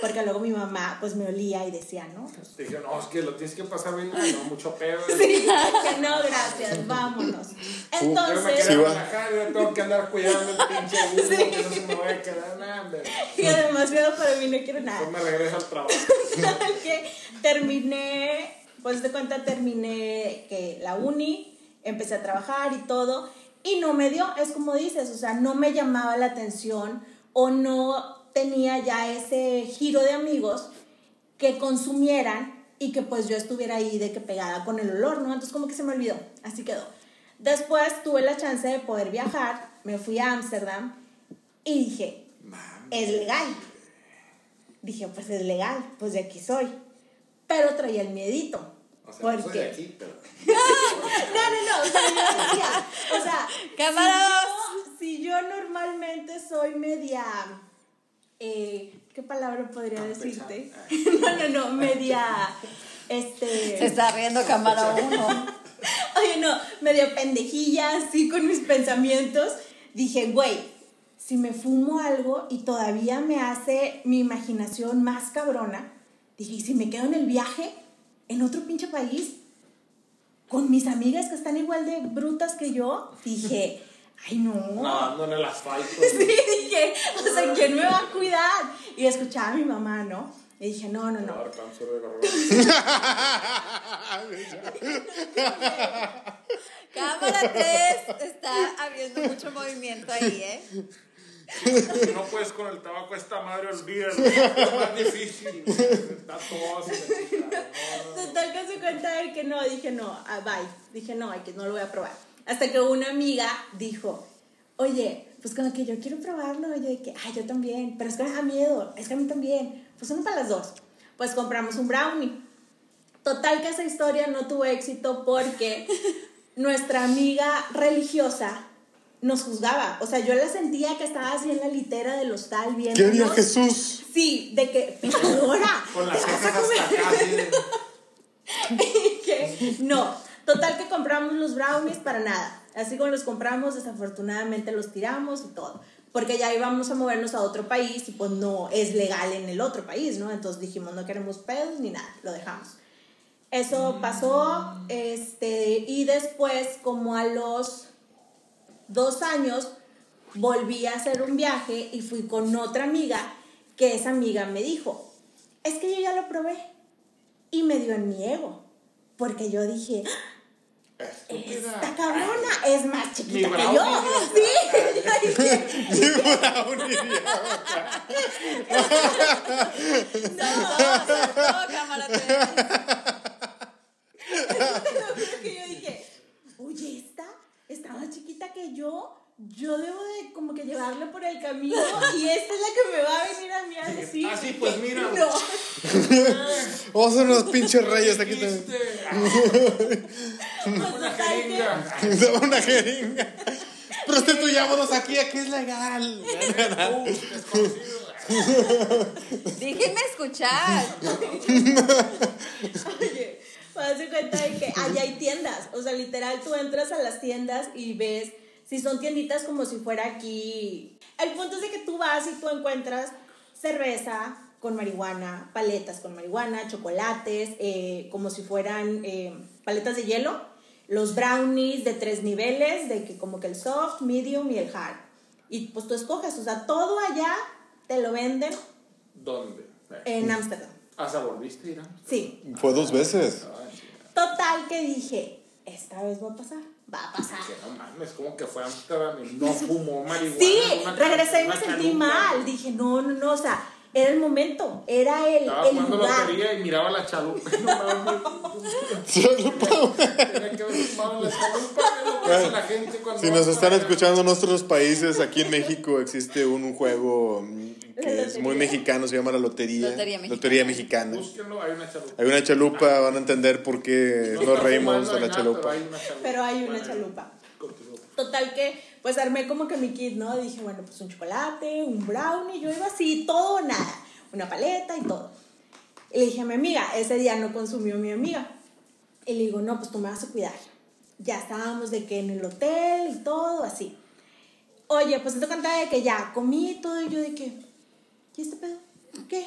Porque luego mi mamá, pues me olía y decía, ¿no? Dije, no, es que lo tienes que pasar bien. No, mucho pedo. Sí, que no, gracias, vámonos. Yo me Entonces, Sí, relajar, yo tengo que andar cuidando el pinche humo, que no se me vaya a quedar nada, y demasiado para mí, no quiero nada. Después me regreso al trabajo. que terminé, pues de cuenta terminé que la uni, empecé a trabajar y todo, y no me dio, es como dices, o sea, no me llamaba la atención o no tenía ya ese giro de amigos que consumieran y que pues yo estuviera ahí de que pegada con el olor, ¿no? Entonces como que se me olvidó, así quedó. Después tuve la chance de poder viajar, me fui a Ámsterdam y dije, es legal. Dije, pues es legal, pues de aquí soy. Pero traía el miedito. O sea, no soy porque... de aquí, pero. No, no, no, o sea, yo decía, o sea, ¡Cámara si yo, si yo normalmente soy media, eh, ¿qué palabra podría decirte? No, no, no, media, Se este, está riendo cámara uno. oye, no, medio pendejilla, así con mis pensamientos. Dije, güey, si me fumo algo y todavía me hace mi imaginación más cabrona, dije, ¿y si me quedo en el viaje en otro pinche país con mis amigas que están igual de brutas que yo? Dije, ay no. Nadando en el asfalto. Sí, dije, o sea, ¿quién me va a cuidar? Y escuchaba a mi mamá, ¿no? Y dije, no, no, no. Cámara 3, está habiendo mucho movimiento ahí, ¿eh? Si no puedes con el tabaco, esta madre olvídalo. Es más difícil. Está todo así. Total que se cuenta de que no, dije no, ah, bye. Dije no, que no lo voy a probar. Hasta que una amiga dijo, oye, pues como que yo quiero probarlo. Y yo dije, ay, yo también, pero es que me da miedo, es que a mí también. Pues uno para las dos. Pues compramos un brownie. Total que esa historia no tuvo éxito porque nuestra amiga religiosa nos juzgaba. O sea, yo la sentía que estaba así en la litera del hostal viendo. ¿Qué haría Jesús? Sí, de que, pecadora, Con las te vas a cejas comer. hasta acá. así de- Y que no. Total que compramos los brownies para nada. Así como los compramos, desafortunadamente los tiramos y todo. Porque ya íbamos a movernos a otro país y pues no es legal en el otro país, ¿no? Entonces dijimos, no queremos pedos ni nada, lo dejamos. Eso pasó, este, y después, como a los dos años, volví a hacer un viaje y fui con otra amiga, que esa amiga me dijo, es que yo ya lo probé y me dio en mi ego, porque yo dije, "Ah, Estúpida. esta cabrona es más chiquita que yo. ¿no? Sí, yo dije, Saltó, saltó, cámara 3. Te lo juro que yo dije, oye, esta está más chiquita que yo. Yo debo de como que llevarla por el camino y esta es la que me va a venir a mí a decir. Ah, sí, pues mira. No. Vamos a ser unos pinches reyes aquí también. Ah, Una jeringa. Dame una jeringa. Prostituyámonos aquí, aquí es legal. Uh. Déjenme escuchar. Oye, me das cuenta de que allá hay tiendas. O sea, literal, tú entras a las tiendas y ves si son tienditas como si fuera aquí. El punto es de que tú vas y tú encuentras cerveza con marihuana, paletas con marihuana, chocolates, eh, como si fueran eh, paletas de hielo, los brownies de tres niveles, de que como que el soft, medium y el hard. Y pues tú escoges, o sea, todo allá te lo venden ¿Dónde? en Ámsterdam. ¿Hasta volviste a ir a Sí, Fue dos veces. Total que dije, esta vez va a pasar, va a pasar. Que no mames, como que fue a Amsterdam y no fumó marihuana. Sí, una regresé y me sentí mal. Dije, no, no, no, o sea, era el momento, era el, Estaba el jugando lugar. lotería y miraba la chalupa. No mames. Tenía que haber fumado en la chalupa. gente cuando Si nos están escuchando en otros países, aquí en México existe un juego mm, que es muy mexicano, se llama la lotería. Lotería Mexicana. mexicana. Búsquenlo, hay una chalupa. Hay una chalupa, van a entender por qué No nos reímos de la chalupa. Pero hay una chalupa. Total que, pues armé como que mi kit, ¿no? Dije, bueno, pues un chocolate, un brownie, yo iba así, todo nada, una paleta y todo. Y le dije a mi amiga, ese día no consumió mi amiga. Y le digo, no, pues tú me vas a cuidar. Ya estábamos de que en el hotel y todo, así. Oye, pues te contaba de que ya comí y todo, y yo de que, ¿y este pedo? ¿Qué?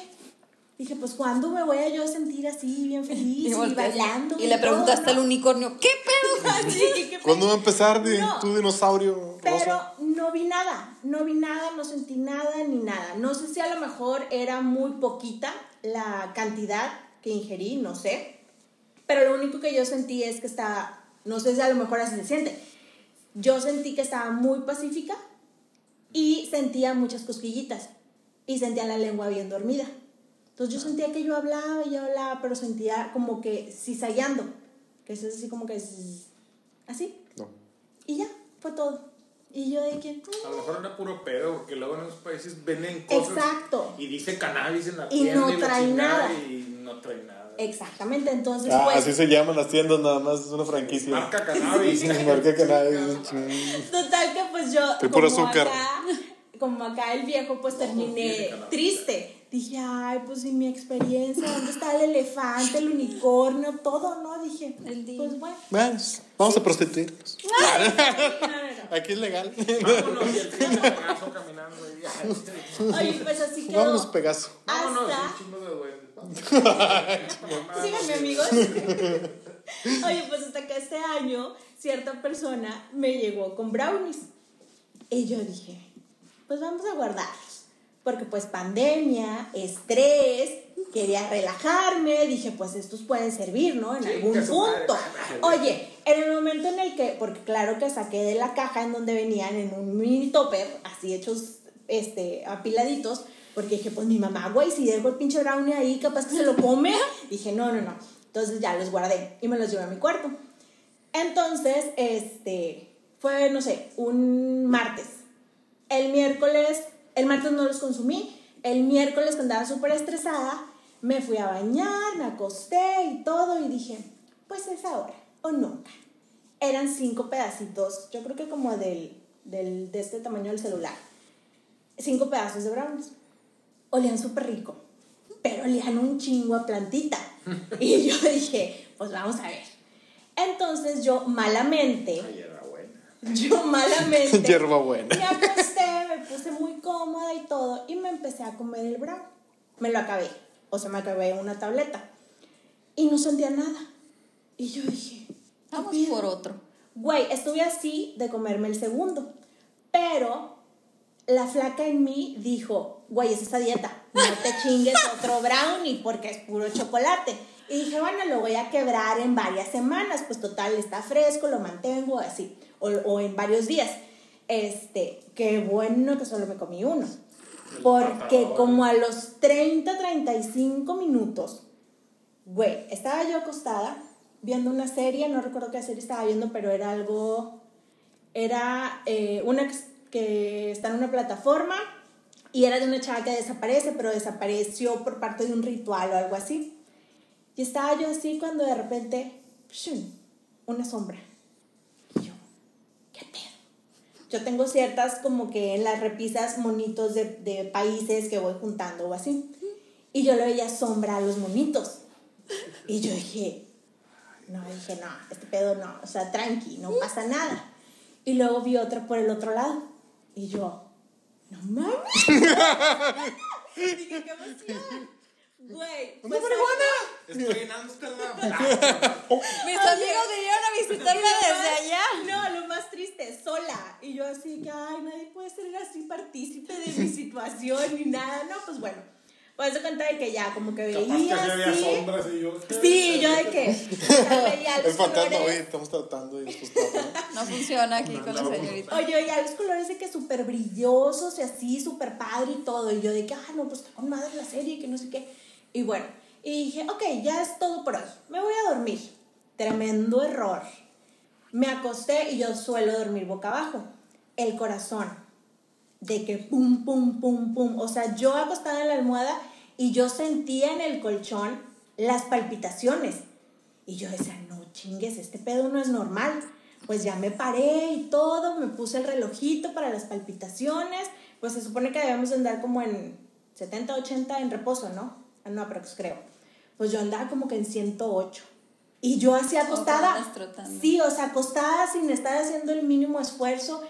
Dije, pues ¿cuándo me voy a yo sentir así, bien feliz y, bailando? y le preguntaste al todo, unicornio, ¿qué pedo? ¿no? ¿qué ¿Cuándo va a empezar de, No. tu dinosaurio pero no vi nada, no vi nada, no sentí nada ni nada. No sé si a lo mejor era muy poquita la cantidad que ingerí, no sé. Pero lo único que yo sentí es que estaba, no sé si a lo mejor así se siente. Yo sentí que estaba muy pacífica y sentía muchas cosquillitas y sentía la lengua bien dormida. Entonces yo sentía que yo hablaba y yo hablaba, pero sentía como que zigzagueando, que es así como que así. No. Y ya, fue todo. Y yo de que... A lo mejor era puro pedo, porque luego en esos países venden cosas. Exacto. Y dice cannabis en la Y tienda. no la trae nada. Y no trae nada. Exactamente, entonces Ah, pues... así se llaman las tiendas nada más, es una franquicia. Marca cannabis. Marca cannabis. Total que pues yo... Puro como azúcar. Acá, como acá el viejo pues tiene terminé triste. Dije, ay, pues y mi experiencia, ¿dónde está el elefante, el unicornio, todo, no? Dije, El día. pues bueno. Bueno, vamos a prostituirnos. No, no, no. Aquí es legal. Vámonos y el pinche Pegaso caminando. y. Oye, pues así quedó. Vámonos, Pegaso. Vámonos, Hasta- un chingo de duendes. Síganme, amigos. Oye, pues hasta que este año cierta persona me llegó con brownies. Y yo dije, pues vamos a guardarlos. Porque pues pandemia, estrés, quería relajarme, dije, pues estos pueden servir, ¿no? En Chinga algún punto. Oye, en el momento en el que, porque claro que saqué de la caja en donde venían en un mini topper, así hechos, este, apiladitos, porque dije, pues mi mamá, güey, si dejo el pinche brownie ahí, capaz que se lo come. Dije, no, no, no. Entonces ya los guardé y me los llevé a mi cuarto. Entonces, este, fue, no sé, un martes. El miércoles, el martes no los consumí. El miércoles, cuando andaba súper estresada, me fui a bañar, me acosté y todo, y dije, pues es ahora o nunca. Eran cinco pedacitos, yo creo que como del, del, de este tamaño del celular. Cinco pedazos de brownies. Olían súper rico, pero olían un chingo a plantita. Y yo dije, pues vamos a ver. Entonces yo malamente Ay, buena. yo malamente Hierbabuena. me acosté, puse muy cómoda y todo, y me empecé a comer el brown. Me lo acabé, o sea, me acabé una tableta. Y no sentía nada. Y yo dije, ¿qué Vamos pedo? por otro. Güey, estuve así de comerme el segundo. Pero la flaca en mí dijo, güey, es esa dieta. No te chingues otro brownie porque es puro chocolate. Y dije, bueno, lo voy a quebrar en varias semanas. Pues total, está fresco, lo mantengo así. O, o en varios días. Este, qué bueno que solo me comí uno. Porque patadón. como a los 30, 35 minutos, Güey, estaba yo acostada viendo una serie, no recuerdo qué serie estaba viendo, pero era algo, era eh, una que, está en una plataforma y era de una chava que desaparece, pero desapareció por parte de un ritual o algo así. Y estaba yo así cuando de repente, una sombra. Y yo, ¿qué pedo? Yo tengo ciertas como que en las repisas monitos de, de países que voy juntando o así. Y yo le veía sombra a los monitos. Y yo dije, no, dije, no, este pedo no, o sea, tranqui, no pasa nada. Y luego vi otra por el otro lado. Y yo, no mames. dije, qué emoción. Güey, pues, Estoy en Amsterdam. Mis amigos vinieron a visitarme desde allá. No, lo más triste, sola. Y yo así que, ay, nadie puede ser así partícipe de mi situación ni nada. No, pues bueno. Pues se cuenta de que ya como que Capaz que veía sí había sombras y yo. Sí, yo de que veía El fantasma, oye, estamos tratando y después. No funciona aquí con la señorita. Oye, ya los colores de que súper brillosos y así, súper padre y todo. Y yo de que, ah, no, pues está con madre la serie, que no sé qué. Y bueno, y dije, ok, ya es todo por hoy. Me voy a dormir. Tremendo error. Me acosté y yo suelo dormir boca abajo. El corazón. De que pum, pum, pum, pum. O sea, yo acostada en la almohada y yo sentía en el colchón las palpitaciones. Y yo decía, no chingues, este pedo no es normal. Pues ya me paré y todo, me puse el relojito para las palpitaciones. Pues se supone que debemos de andar como en 70, 80 en reposo, ¿no? Ah, No, pero creo. Pues yo andaba como que en 108. Y yo así acostada. Sí, o sea, acostada sin estar haciendo el mínimo esfuerzo.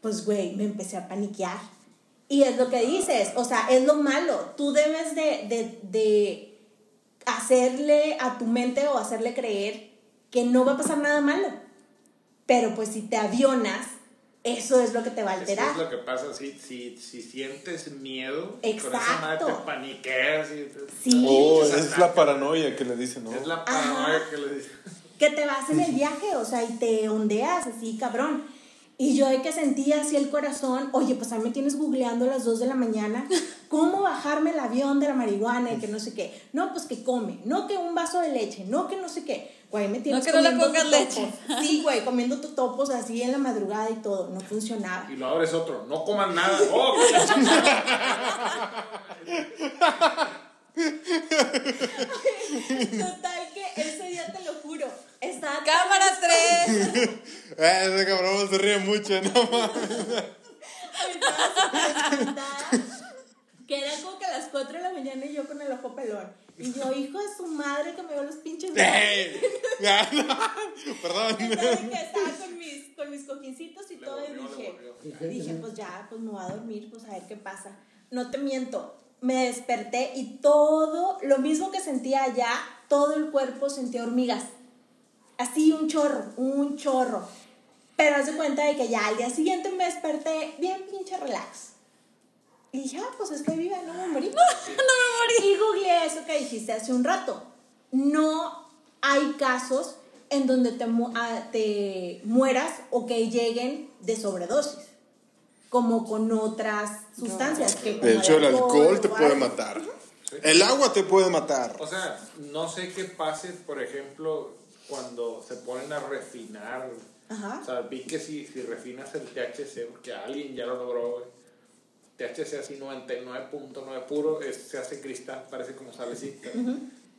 Pues, güey, me empecé a paniquear. Y es lo que dices, o sea, es lo malo. Tú debes de, de, de hacerle a tu mente o hacerle creer que no va a pasar nada malo. Pero pues si te avionas, eso es lo que te va a Eso alterar. es lo que pasa si, si, si sientes miedo, con esa Exacto. madre te paniqueas. Y te- Sí. Oh, te es la paranoia que le dicen, ¿no? Es la paranoia que le dice. que te vas en el viaje, o sea, y te ondeas así, cabrón. Y yo de que sentía así el corazón, oye, pues a mí me tienes googleando a las 2 de la mañana, ¿cómo bajarme el avión de la marihuana y que no sé qué? No, pues que come, no que un vaso de leche, no que no sé qué. Güey, me tienes que no le comiendo pongas totopos. leche. Sí, güey, comiendo totopos así en la madrugada y todo, no funcionaba. Y lo abres otro. No coman nada. Oh, que la. Total que ese día te lo juro, estaba Cámara 3. Eh, ese cabrón se ríe mucho, no mames. Que era como que a las 4 de la mañana y yo con el ojo pelón. Y yo, hijo de su madre, que me veo los pinches. ¡Ey! Ya, no, Perdón. Entonces que estaba con mis, con mis cojincitos y Le todo, y volvió, dije, volvió. dije, pues ya, pues me voy a dormir, pues a ver qué pasa. No te miento, me desperté y todo, lo mismo que sentía allá, todo el cuerpo sentía hormigas. Así un chorro, un chorro. Pero haz de cuenta de que ya al día siguiente me desperté bien pinche relax. Y dije, ah, pues estoy viva, no me morí. no me morí. Y googleé eso que dijiste hace un rato. No hay casos en donde te, mu- ah, te mueras o que lleguen de sobredosis, como con otras sustancias. Que De hecho, el alcohol te puede matar. El agua te puede matar. O sea, no sé qué pase, por ejemplo, cuando se ponen a refinar. Ajá. O sea, vi que si, si refinas el THC, porque alguien ya lo logró, THC así 99.9 puro, es- se hace cristal, parece como salecita.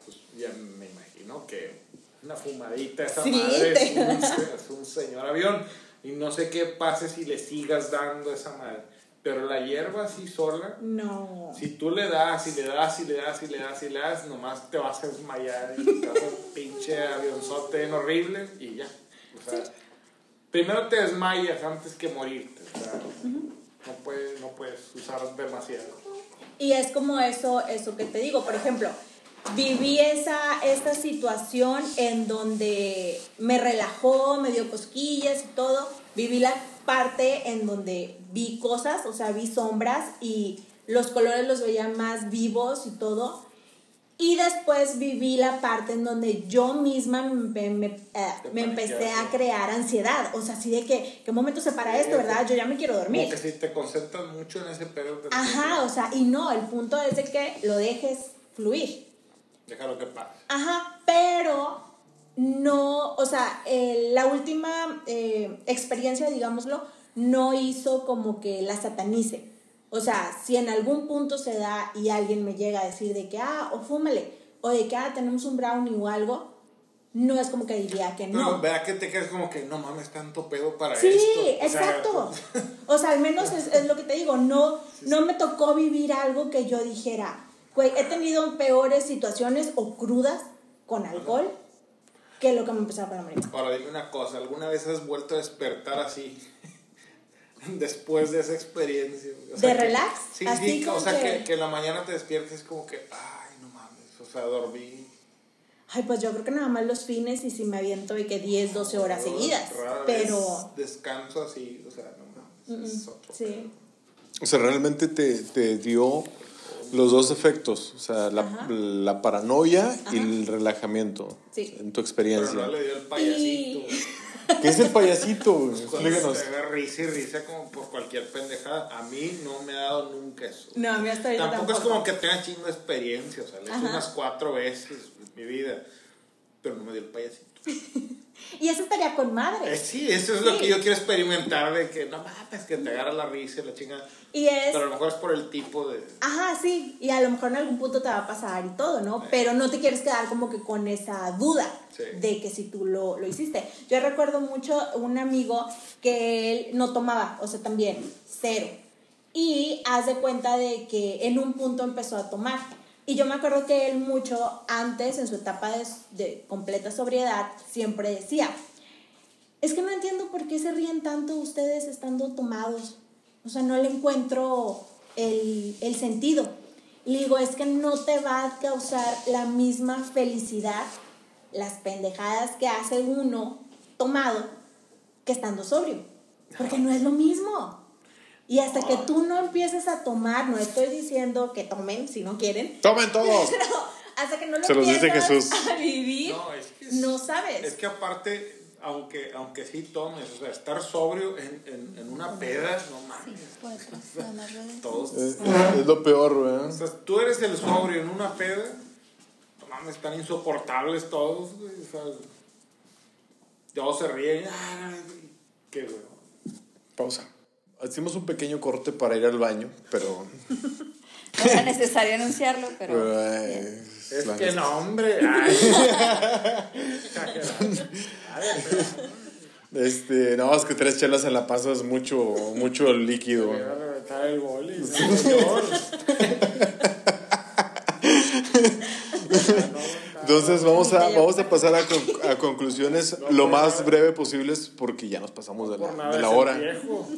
Pues ya me imagino que una fumadita, esa Sí, madre te- es un, es un señor avión. Y no sé qué pase si le sigas dando esa madre. Pero la hierba así sola, No. si tú le das, y le das, y le das, y le das, y le das, nomás te vas a desmayar y te vas a un pinche avionzote en horrible y ya. O sea, primero te desmayas antes que morirte. O sea, no, puedes, no puedes usar demasiado. Y es como eso, eso que te digo, por ejemplo, viví esa, esta situación en donde me relajó, me dio cosquillas y todo, viví la parte en donde vi cosas, o sea, vi sombras y los colores los veía más vivos y todo. Y después viví la parte en donde yo misma me, me- eh, me empecé a crear ansiedad. O sea, así de que, ¿qué momento se para esto, verdad? Yo ya me quiero dormir. Como que si te concentras mucho en ese pedo, te- Ajá, o sea, y no, el punto es de que lo dejes fluir. déjalo que pase. Ajá, pero no, o sea, eh, la última eh, experiencia, digámoslo, no hizo como que la satanice. O sea, si en algún punto se da y alguien me llega a decir de que, ah, o fúmale, o de que, ah, tenemos un brownie o algo, no es como que diría que Pero no. vea que te quedas como que no mames, tanto pedo para Sí, esto. Sea, exacto. O sea, al menos es, es lo que te digo, no, no me tocó vivir algo que yo dijera, güey, he tenido peores situaciones o crudas con alcohol que lo que me empezaba con la marihuana. Ahora dime una cosa, ¿alguna vez has vuelto a despertar así? Después de esa experiencia. O ¿De que- relax? Sí, Así sí, o como sea, que- que, que en la mañana te despiertes como que, ay, no mames, o sea, dormí. Ay, pues yo creo que nada más los fines y si me aviento de que 10, 12 horas seguidas. Rara vez Pero, Descanso así, o sea, no mames. es otro sí. pedo. O sea, realmente te, te dio los dos efectos. O sea, la, la paranoia y Ajá. el relajamiento. Sí. En tu Pero experiencia. no le dio el payasito. Y- ¿Qué es el payasito? güey? Explícanos. haga risa y risa como por cualquier pendejada. A mí no me ha dado nunca eso. No, a mí hasta ahorita Tampoco, es tampoco. como que tenga chingo de experiencia, o sea, le he hecho unas cuatro veces en mi vida, pero no me dio el payasito. Y eso estaría con madre. Eh, sí, eso es lo que yo quiero experimentar, de que no mames, que te agarra la risa y la chingada. Y es... Pero a lo mejor es por el tipo de... Ajá, sí, y a lo mejor en algún punto te va a pasar y todo, ¿no? Pero no te quieres quedar como que con esa duda Sí. de que si tú lo, lo hiciste. Yo recuerdo mucho un amigo que él no tomaba, o sea, también, cero. Y haz de cuenta de que en un punto empezó a tomar. Y yo me acuerdo que él mucho antes, en su etapa de, de completa sobriedad, siempre decía, es que no entiendo por qué se ríen tanto ustedes estando tomados. O sea, no le encuentro el, el sentido. Le digo, es que no te va a causar la misma felicidad las pendejadas que hace uno tomado que estando sobrio. Porque no es lo mismo. Y hasta que tú no empieces a tomar, no estoy diciendo que tomen si no quieren, ¡Tomen todos! pero hasta que no lo Se los dice Jesús. a vivir, No, es que es- no sabes. Es que aparte, aunque, aunque sí tomes, o sea, estar sobrio en, en, en una peda, no mames. Por atrás, nada más ruedas. Todos, Es, es lo peor, O ¿verdad? sea, tú eres el sobrio en una peda. No mames, están insoportables todos, güey. O sea, todos se ríen. Ay, qué güey. Pausa. Hacemos un pequeño corte para ir al baño, pero. No era necesario anunciarlo, pero. pero, eh, Es que no, hombre. Ay. Este, no, es que tres chelas se la pasas mucho, mucho líquido. Me va a reventar el boli, señor. Entonces vamos a, vamos a pasar a, con- a conclusiones lo más breve posibles porque ya nos pasamos de la, de hora. viejo.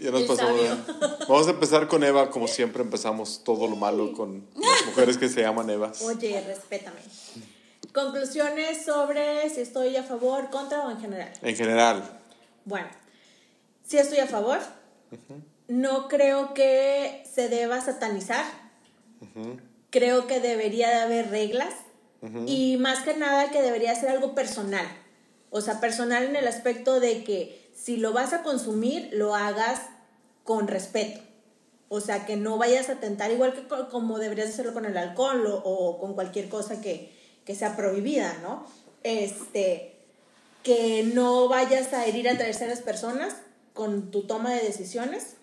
Ya nos pasamos. de-. Vamos a empezar con Eva, como siempre empezamos todo lo malo con las mujeres que se llaman Evas. Oye, respétame. Conclusiones sobre si estoy a favor, contra o en general. En general. Bueno, sí estoy a favor. No creo que se deba satanizar. Creo que debería de haber reglas. Y más que nada que debería ser algo personal. O sea, personal en el aspecto de que si lo vas a consumir, lo hagas con respeto. O sea, que no vayas a tentar igual que co- como deberías hacerlo con el alcohol o, o con cualquier cosa que, que sea prohibida, ¿no? Este, que no vayas a herir a terceras personas con tu toma de decisiones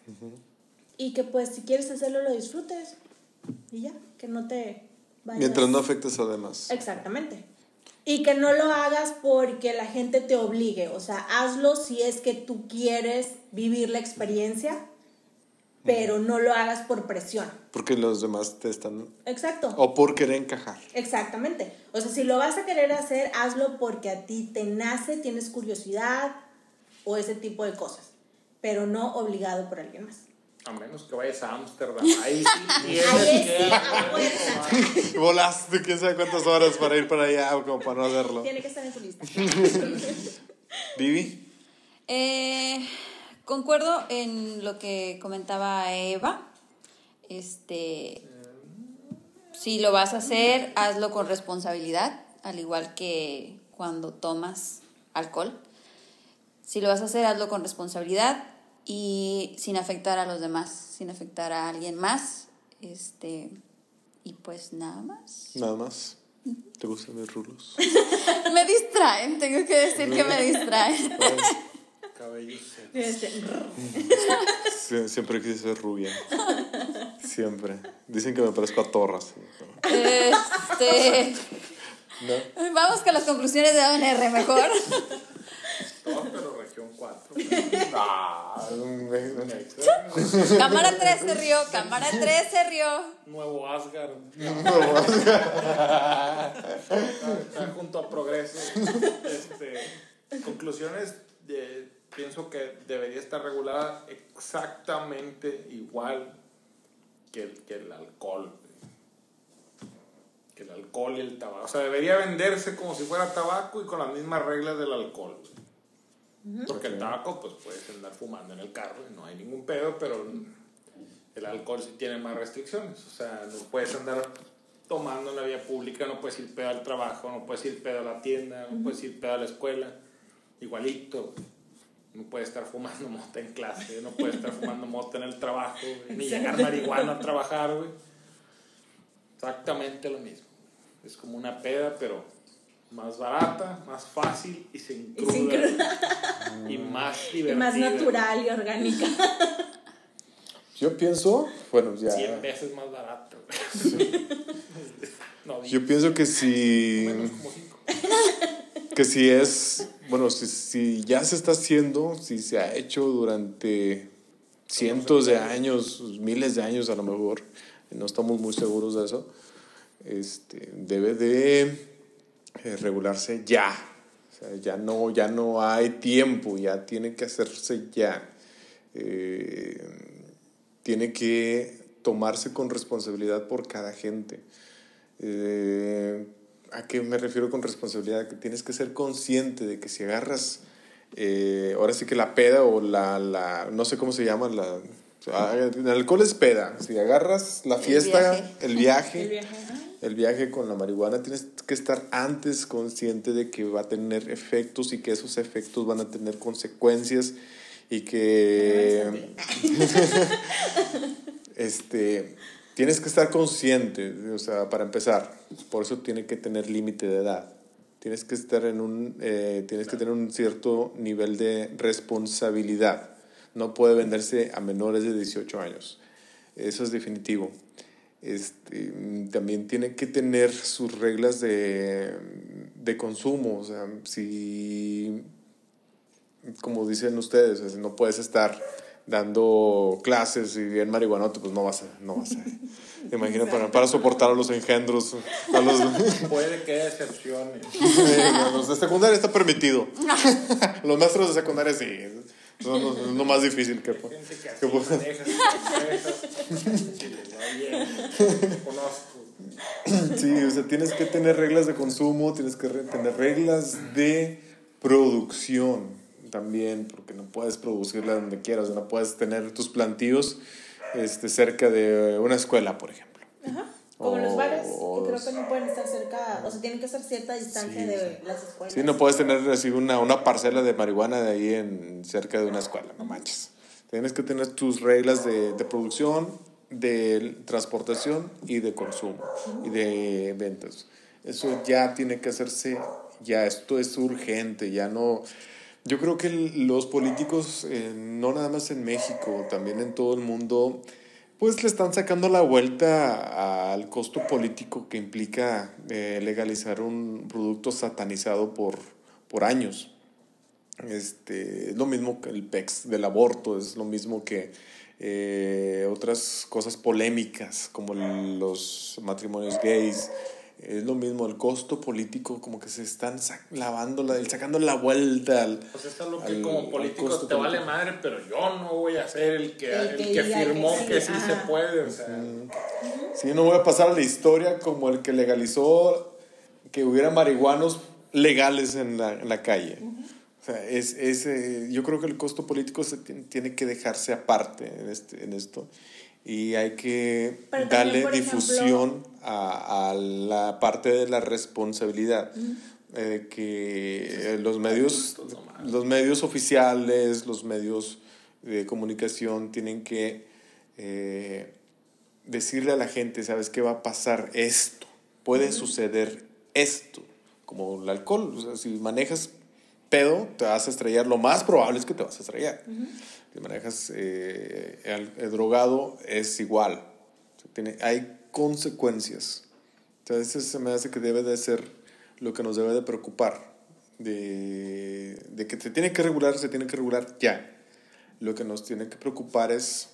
y que pues si quieres hacerlo lo disfrutes y ya, que no te vayas. Mientras no afectes a demás. Exactamente. Y que no lo hagas porque la gente te obligue, o sea, hazlo si es que tú quieres vivir la experiencia, pero no lo hagas por presión. Porque los demás te están... Exacto. O por querer encajar. Exactamente. O sea, si lo vas a querer hacer, hazlo porque a ti te nace, tienes curiosidad o ese tipo de cosas, pero no obligado por alguien más. A menos que vayas a Ámsterdam. Ahí sí tienes que-. Volaste quién sabe cuántas horas para ir para allá como para no hacerlo. Tiene que estar en tu lista. Vivi. Eh, concuerdo en lo que comentaba Eva. Este, si lo vas a hacer, hazlo con responsabilidad, al igual que cuando tomas alcohol. Si lo vas a hacer, hazlo con responsabilidad y sin afectar a los demás, sin afectar a alguien más. Este, y pues nada más. Nada más. ¿Te gustan mis rulos? Me distraen, tengo que decir que me distraen. Cabello seco. Sie- Siempre quise ser rubia. Siempre. Dicen que me parezco a torras. Este, ¿No? vamos con las conclusiones de ONR mejor. Todo, pero región 4. Ah, Cámara 3 se rió, cámara 3 se rió. Nuevo Asgard. Está, está junto a Progreso. Este, conclusiones, de- pienso que debería estar regulada exactamente igual que el, que el alcohol. Que el alcohol y el tabaco. O sea, debería venderse como si fuera tabaco y con las mismas reglas del alcohol. Porque el tabaco, pues puedes andar fumando en el carro y no hay ningún pedo, pero el alcohol sí tiene más restricciones. O sea, no puedes andar tomando en la vía pública, no puedes ir pedo al trabajo, no puedes ir pedo a la tienda, no puedes ir pedo a la escuela. Igualito. No puedes estar fumando mota en clase, no puedes estar fumando mota en el trabajo, güey, ni llegar marihuana a trabajar, güey. Exactamente lo mismo. Es como una peda, pero más barata, más fácil y sin Y cruda. Y más y divertida. más natural y orgánica. Yo pienso, bueno, ya. 100 veces más barato. güey. no, Yo pienso que si. menos como cinco. Que si es. Bueno, si, si ya se está haciendo, si se ha hecho durante cientos de años, miles de años a lo mejor, no estamos muy seguros de eso, este, debe de regularse ya. O sea, ya no, ya no hay tiempo, ya tiene que hacerse ya. Eh, tiene que tomarse con responsabilidad por cada gente. Eh, ¿A qué me refiero con responsabilidad? Que tienes que ser consciente de que si agarras, eh, ahora sí que la peda o la, la no sé cómo se llama, la, el alcohol es peda. Si agarras la El fiesta, viaje. el viaje, El viaje, ajá. El viaje con la marihuana, tienes que estar antes consciente de que va a tener efectos y que esos efectos van a tener consecuencias y que este tienes que estar consciente, o sea, para empezar, por eso tiene que tener límite de edad. Tienes que estar en un, eh, tienes que tener un cierto nivel de responsabilidad. No puede venderse a menores de 18 años. Eso es definitivo. Este, también tiene que tener sus reglas de, de consumo. O sea, si, como dicen ustedes, o sea, no puedes estar dando clases y bien marihuanote, pues no vas a, no vas a, te imaginas, para, para soportar a los engendros, a los, Puede que haya excepciones. los de secundaria está permitido. Los maestros de secundaria sí, son lo, es lo más difícil que, Gente que que así puede- maneja sus empresas. Sí, o sea, tienes que tener reglas de consumo, tienes que tener reglas de producción también, porque no puedes producirla donde quieras, no puedes tener tus plantíos este, cerca de una escuela, por ejemplo. Como los bares, que creo que no pueden estar cerca, o sea, tienen que estar cierta distancia Sí, de las escuelas. Sí, no puedes tener así una, una parcela de marihuana de ahí en, cerca de una escuela, no manches. Tienes que tener tus reglas de, de producción, de transportación y de consumo y de ventas. Eso ya tiene que hacerse, ya esto es urgente, ya no... Yo creo que los políticos, eh, no nada más en México, también en todo el mundo, pues le están sacando la vuelta al costo político que implica eh, legalizar un producto satanizado por, por años. Este, es lo mismo que el PEX del aborto, es lo mismo que eh, otras cosas polémicas como los matrimonios gays. Es lo mismo, el costo político, como que se están sac- lavando, la, sacando la vuelta al, Pues eso es lo que al- como político te vale madre, pero yo no voy a ser el que, El el que que, diga que firmó sí, que sí, se puede. O sea, Sí, no voy a pasar a la historia como el que legalizó que hubiera marihuanos legales en la, en la calle. O sea, es, es, yo creo que el costo político se tiene, tiene que dejarse aparte en, este, en esto y hay que Pero también, darle por difusión a, a la parte de la responsabilidad. eh, que eh, los medios, los medios oficiales, los medios de comunicación tienen que eh, decirle a la gente, ¿sabes qué va a pasar? Esto, puede suceder esto, como el alcohol, o sea, si manejas pedo, te vas a estrellar, lo más probable es que te vas a estrellar. Si manejas eh, al- eh, drogado, es igual, O sea, tiene, hay consecuencias. Entonces se me hace que debe de ser lo que nos debe de preocupar, de, de que se tiene que regular, se tiene que regular ya. Lo que nos tiene que preocupar es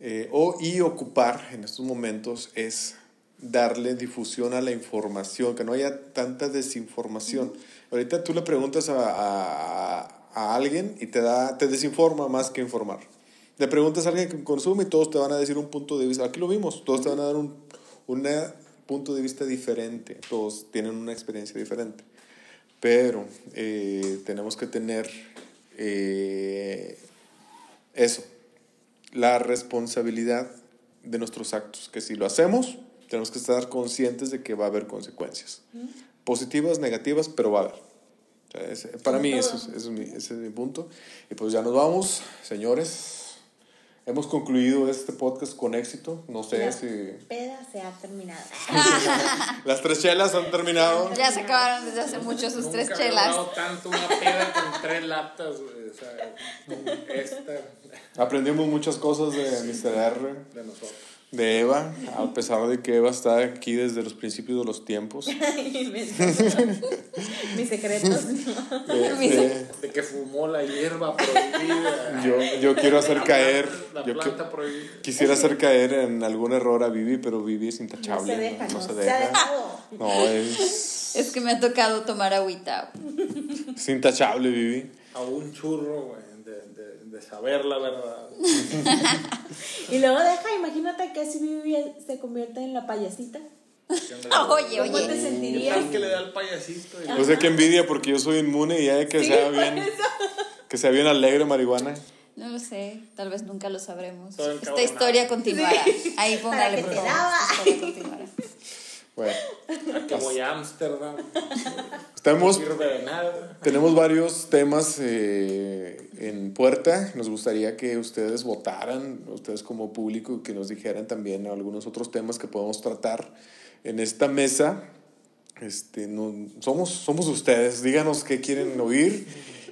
eh, o, y ocupar en estos momentos es darle difusión a la información, que no haya tanta desinformación. Ahorita tú le preguntas a, a- a alguien y te, da, te desinforma más que informar. Le preguntas a alguien que consume y todos te van a decir un punto de vista. Aquí lo vimos, todos te van a dar un una punto de vista diferente, todos tienen una experiencia diferente. Pero eh, tenemos que tener eh, eso, la responsabilidad de nuestros actos, que si lo hacemos, tenemos que estar conscientes de que va a haber consecuencias. Positivas, negativas, pero va a haber. Para mí eso es, eso es mi, ese es mi punto. Y pues ya nos vamos, señores. Hemos concluido este podcast con éxito. No sé La si peda se ha terminado. las tres chelas han terminado. Ya se acabaron desde hace mucho sus tres Nunca he chelas. dado tanto una peda con tres latas, güey. O sea, esta Aprendimos muchas cosas de Mr. R, de nosotros. De Eva, a pesar de que Eva está aquí desde los principios de los tiempos. Mis secretos. De- de- De que fumó la hierba prohibida. yo, yo quiero hacer La caer, planta- La yo planta prohibida. quisiera hacer caer en algún error a Vivi, pero Vivi es No intachable. se deja, no, no, se se ha deja. dejado. No, es, Es que me ha tocado tomar agüita. es intachable, Vivi. A un churro, güey, de, saber la verdad. Y luego deja, imagínate que si Vivi se convierte en la payasita. Oye, ¿Cómo te oye. sentirías? Que le da el payasito. y- O sea, que envidia porque yo soy inmune y ya de que Sí, sea bien, eso. que sea bien alegre marihuana. No lo sé, tal vez nunca lo sabremos. Esta historia continuará. Ahí póngale, que por te favor. daba. Esta historia continuará. Bueno, A que voy a Ámsterdam. Estamos de nada. Tenemos varios temas eh, en puerta. Nos gustaría que ustedes votaran, ustedes como público, que nos dijeran también algunos otros temas que podemos tratar en esta mesa. Este, no, somos, somos ustedes. Díganos qué quieren oír.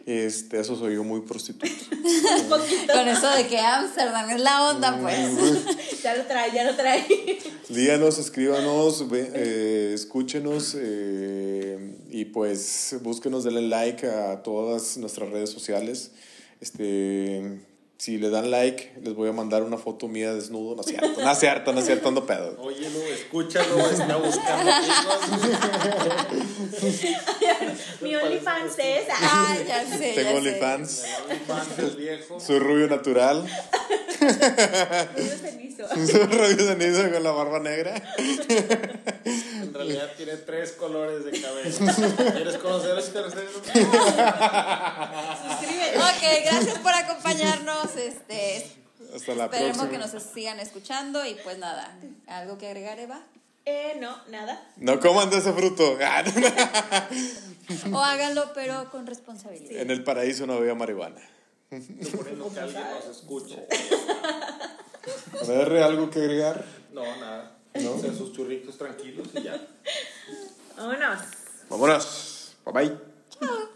Este, eso soy yo muy prostituto. Con eso de que Ámsterdam es la onda, pues. Ya lo trae, ya lo trae. Díganos, escríbanos, ve- eh, escúchenos eh, y pues búsquenos, denle like a todas nuestras redes sociales. Este, Si le dan like, les voy a mandar una foto mía desnudo. No es cierto, no es cierto, no es cierto, ando pedo. Óyelo, escúchalo, está buscando amigos. Mi OnlyFans es. Ah, ya sé. Tengo ya sé. OnlyFans, El OnlyFans viejo. soy rubio natural, Dios cenizo. soy rubio cenizo con la barba negra. En realidad tiene tres colores de cabello. ¿Quieres conocer este tercero? Suscríbete. Ok, gracias por acompañarnos. Este, Hasta la esperemos próxima. que nos sigan escuchando y pues nada, ¿algo que agregar, Eva? Eh, no, nada. No coman de ese fruto. O háganlo, pero con responsabilidad. En el paraíso no había marihuana. Suponiendo que alguien nos escuche. A ver, ¿algo que agregar? No, nada. Hacer sus churritos tranquilos y ya. Vámonos. Vámonos. Bye bye.